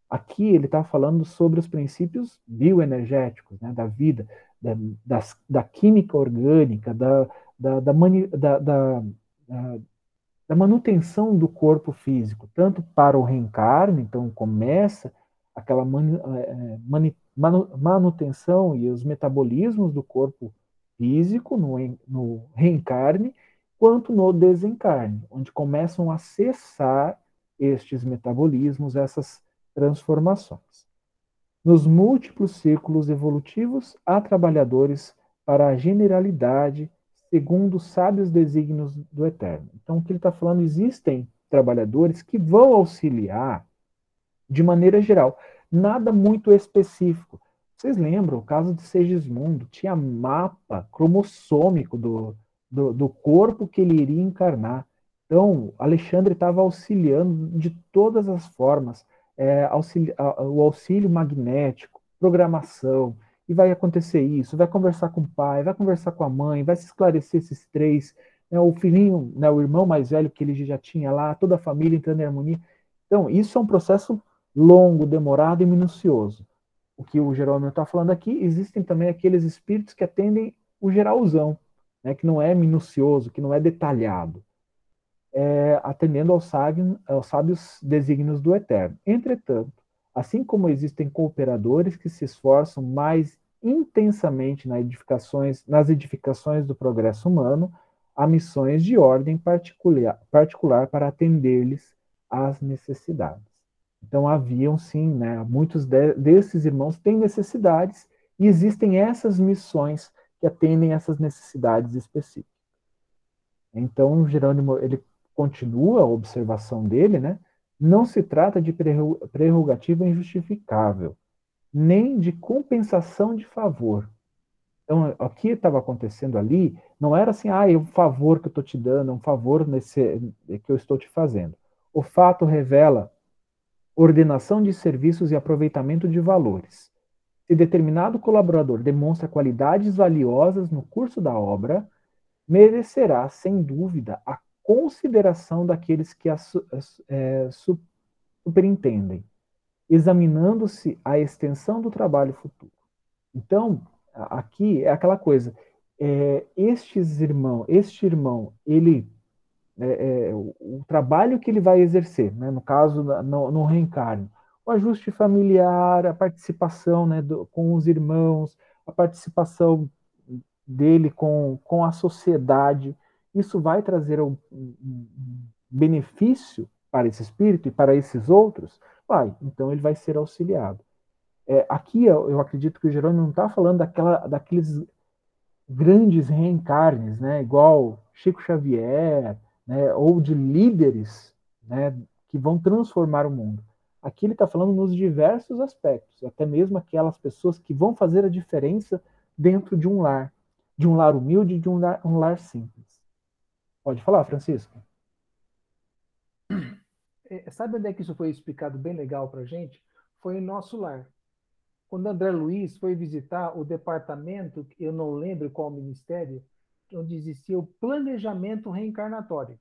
Aqui ele está falando sobre os princípios bioenergéticos né, da vida, da, das, da química orgânica, da, da, da, mani, da, da, da manutenção do corpo físico, tanto para o reencarne, então começa aquela é, manu, manutenção e os metabolismos do corpo físico, no, no reencarne, quanto no desencarne, onde começam a cessar estes metabolismos, essas transformações. Nos múltiplos círculos evolutivos, há trabalhadores para a generalidade, segundo os sábios desígnios do Eterno. Então, o que ele está falando, existem trabalhadores que vão auxiliar de maneira geral, nada muito específico. Vocês lembram, o caso de Segismundo, tinha mapa cromossômico do, do, do corpo que ele iria encarnar. Então, Alexandre estava auxiliando de todas as formas, é, o auxílio magnético, programação, e vai acontecer isso, vai conversar com o pai, vai conversar com a mãe, vai se esclarecer esses três, né, o filhinho, né, o irmão mais velho que ele já tinha lá, toda a família entrando em harmonia. Então, isso é um processo longo, demorado e minucioso. O que o Jerônimo está falando aqui, existem também aqueles espíritos que atendem o geralzão, né, que não é minucioso, que não é detalhado, é, atendendo aos, sábios, aos sábios desígnios do Eterno. Entretanto, assim como existem cooperadores que se esforçam mais intensamente nas edificações, nas edificações do progresso humano, há missões de ordem particular, particular para atender-lhes às necessidades. Então haviam sim, né, muitos de, desses irmãos têm necessidades e existem essas missões que atendem essas necessidades específicas. Então Jerônimo ele continua a observação dele, né? Não se trata de prerrogativa injustificável, nem de compensação de favor. Então, o que estava acontecendo ali não era assim, ah, é um favor que eu estou te dando, é um favor nesse, que eu estou te fazendo. O fato revela ordenação de serviços e aproveitamento de valores. Se determinado colaborador demonstra qualidades valiosas no curso da obra, merecerá, sem dúvida, a consideração daqueles que a é, superintendem, examinando-se a extensão do trabalho futuro. Então, aqui é aquela coisa, é, estes irmão, este irmão, ele é, é, o, o, trabalho que ele vai exercer, né, no caso, no, no reencarno, o ajuste familiar, a participação né, do, com os irmãos, a participação dele com, com a sociedade, isso vai trazer um, um benefício para esse espírito e para esses outros? Vai, então ele vai ser auxiliado. É, aqui eu, eu, acredito que o Jerônimo não está falando daquela, daqueles grandes reencarnes, né, igual Chico Xavier, né, ou de líderes né, que vão transformar o mundo. Aqui ele está falando nos diversos aspectos, até mesmo aquelas pessoas que vão fazer a diferença dentro de um lar, de um lar humilde, de um lar, um lar simples. Pode falar, Francisco. É, sabe onde é que isso foi explicado bem legal para gente? Foi em nosso lar. Quando André Luiz foi visitar o departamento, eu não lembro qual ministério, onde existia o planejamento reencarnatório.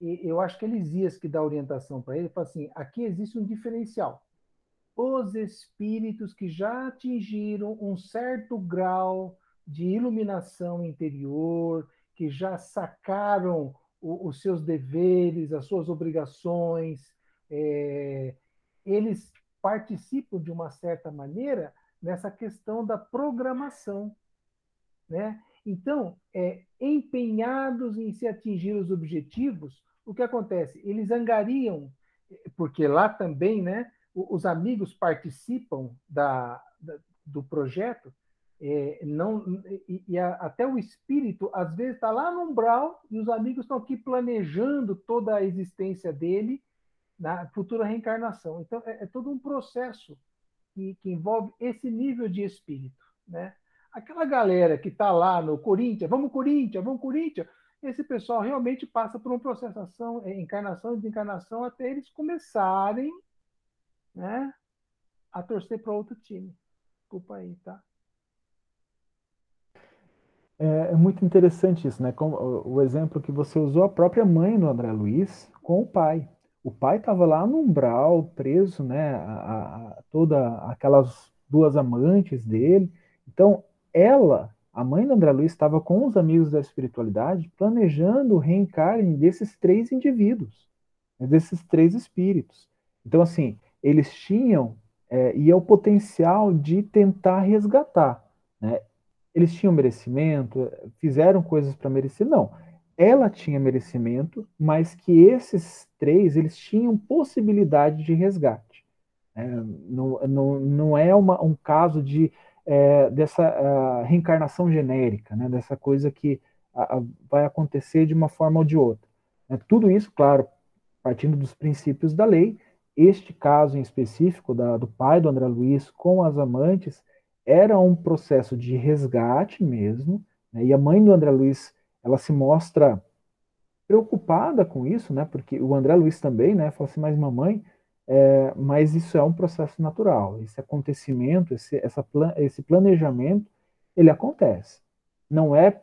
E eu acho que Elisias que dá orientação para ele, fala assim: aqui existe um diferencial. Os espíritos que já atingiram um certo grau de iluminação interior, que já sacaram o, os seus deveres, as suas obrigações, é, eles participam de uma certa maneira nessa questão da programação, né? Então, é, empenhados em se atingir os objetivos, o que acontece? Eles angariam, porque lá também, né, os amigos participam da, da do projeto, é, não, e, e a, até o espírito, às vezes, está lá no umbral e os amigos estão aqui planejando toda a existência dele na futura reencarnação. Então, é, é todo um processo que, que envolve esse nível de espírito. Né? Aquela galera que está lá no Corinthians, vamos Corinthians, vamos Corinthians, esse pessoal realmente passa por uma processação, é, encarnação e desencarnação, até eles começarem né, a torcer para outro time. Desculpa aí, tá? É, é, muito interessante isso, né? Como, o exemplo que você usou, a própria mãe do André Luiz com o pai. O pai estava lá no umbral, preso, né? A, a, toda aquelas duas amantes dele. Então, ela, a mãe do André Luiz, estava com os amigos da espiritualidade planejando o reencarne desses três indivíduos, né, desses três espíritos. Então, assim, eles tinham é, e é o potencial de tentar resgatar. Né? eles tinham merecimento, fizeram coisas para merecer? Não. Ela tinha merecimento, mas que esses três eles tinham possibilidade de resgate. É, não, não, não é uma, um caso de é, dessa uh, reencarnação genérica, né, dessa coisa que uh, vai acontecer de uma forma ou de outra. É, tudo isso, claro, partindo dos princípios da lei, este caso em específico da, do pai do André Luiz com as amantes era um processo de resgate mesmo, né, e a mãe do André Luiz ela se mostra preocupada com isso, né, porque o André Luiz também, né, fala assim, mas mamãe, é, mas isso é um processo natural. Esse acontecimento, esse, essa, esse planejamento, ele acontece. Não é,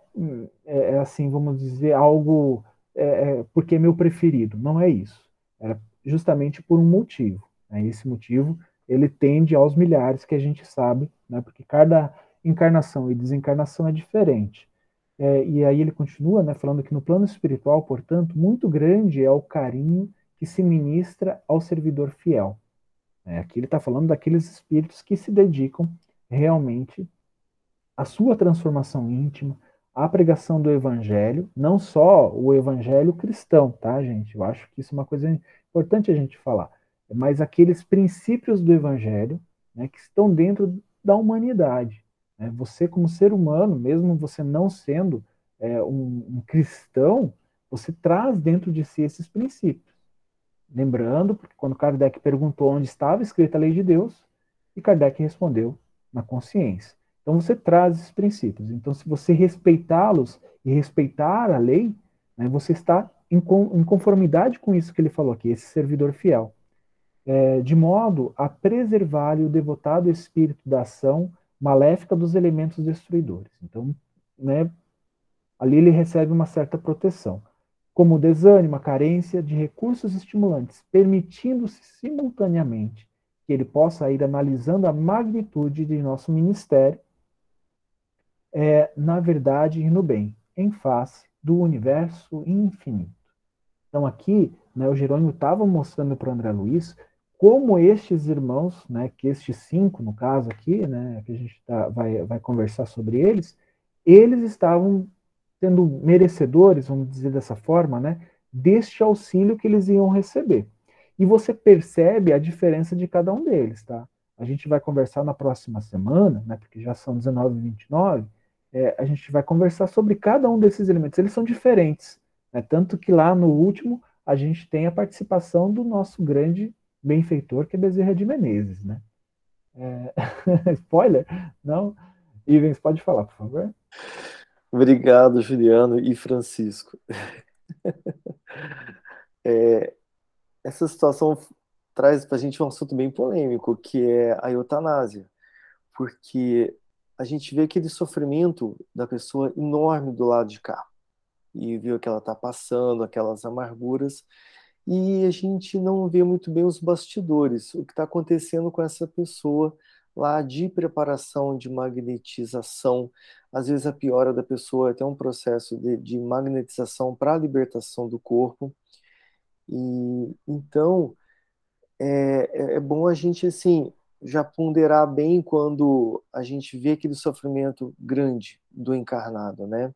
é, é assim, vamos dizer, algo é, é, porque é meu preferido. Não é isso. É justamente por um motivo. Né? Esse motivo ele tende aos milhares que a gente sabe, né? porque cada encarnação e desencarnação é diferente. É, e aí ele continua né, falando que no plano espiritual, portanto, muito grande é o carinho que se ministra ao servidor fiel. É, aqui ele está falando daqueles espíritos que se dedicam realmente à sua transformação íntima, à pregação do evangelho, não só o evangelho cristão, tá, gente? Eu acho que isso é uma coisa importante a gente falar, mas aqueles princípios do evangelho né, que estão dentro da humanidade. Né? Você, como ser humano, mesmo você não sendo é, um, um cristão, você traz dentro de si esses princípios. Lembrando, porque quando Kardec perguntou onde estava escrita a lei de Deus, e Kardec respondeu na consciência. Então você traz esses princípios. Então, se você respeitá-los e respeitar a lei, né, você está em, conformidade com isso que ele falou aqui, esse servidor fiel. É, de modo a preservar o devotado espírito da ação maléfica dos elementos destruidores. Então, né, ali ele recebe uma certa proteção como desânimo, a carência de recursos estimulantes, permitindo-se simultaneamente que ele possa ir analisando a magnitude de nosso ministério é, na verdade e no bem, em face do universo infinito. Então aqui, né, o Jerônimo estava mostrando para André Luiz como estes irmãos, né, que estes cinco, no caso aqui, né, que a gente tá, vai, vai conversar sobre eles, eles estavam sendo merecedores, vamos dizer dessa forma, né, deste auxílio que eles iam receber. E você percebe a diferença de cada um deles, tá? A gente vai conversar na próxima semana, né, porque já são 19 e 29, é, a gente vai conversar sobre cada um desses elementos. Eles são diferentes, né? tanto que lá no último a gente tem a participação do nosso grande benfeitor, que é Bezerra de Menezes, né? É... Spoiler? Não? Ivens, pode falar, por favor. Obrigado, Juliano e Francisco. é, essa situação traz para a gente um assunto bem polêmico, que é a eutanásia, porque a gente vê aquele sofrimento da pessoa enorme do lado de cá e viu que ela está passando, aquelas amarguras, e a gente não vê muito bem os bastidores, o que está acontecendo com essa pessoa lá de preparação, de magnetização. Às vezes a piora da pessoa é até um processo de, de magnetização para a libertação do corpo. E então é, é, é bom a gente assim já ponderar bem quando a gente vê aquele sofrimento grande do encarnado, né?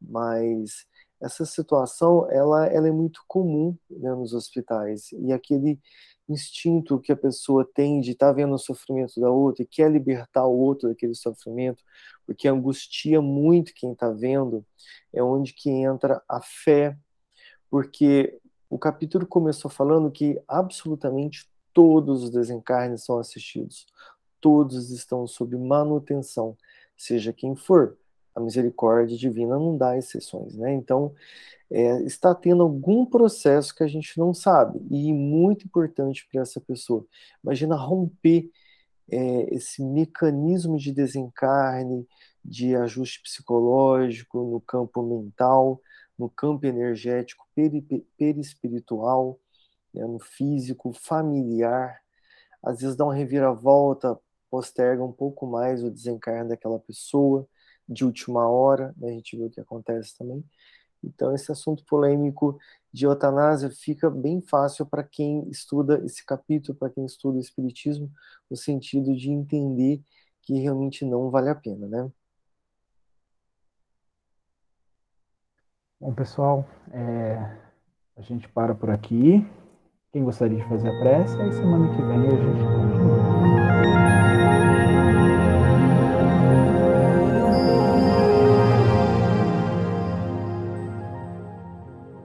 Mas essa situação ela, ela é muito comum né, nos hospitais e aquele instinto que a pessoa tem de estar tá vendo o sofrimento da outra e quer libertar o outro daquele sofrimento, porque angustia muito quem está vendo, é onde que entra a fé, porque o capítulo começou falando que absolutamente todos os desencarnes são assistidos, todos estão sob manutenção, seja quem for. A misericórdia divina não dá exceções, né? Então, é, está tendo algum processo que a gente não sabe e muito importante para essa pessoa. Imagina romper é, esse mecanismo de desencarne, de ajuste psicológico no campo mental, no campo energético, peri, perispiritual, né, no físico, familiar. Às vezes dá uma reviravolta, posterga um pouco mais o desencarne daquela pessoa de última hora, né? a gente vê o que acontece também. Então, esse assunto polêmico de eutanásia fica bem fácil para quem estuda esse capítulo, para quem estuda o Espiritismo, no sentido de entender que realmente não vale a pena, né? Bom, pessoal, é... a gente para por aqui. Quem gostaria de fazer a prece, aí semana que vem a gente continua.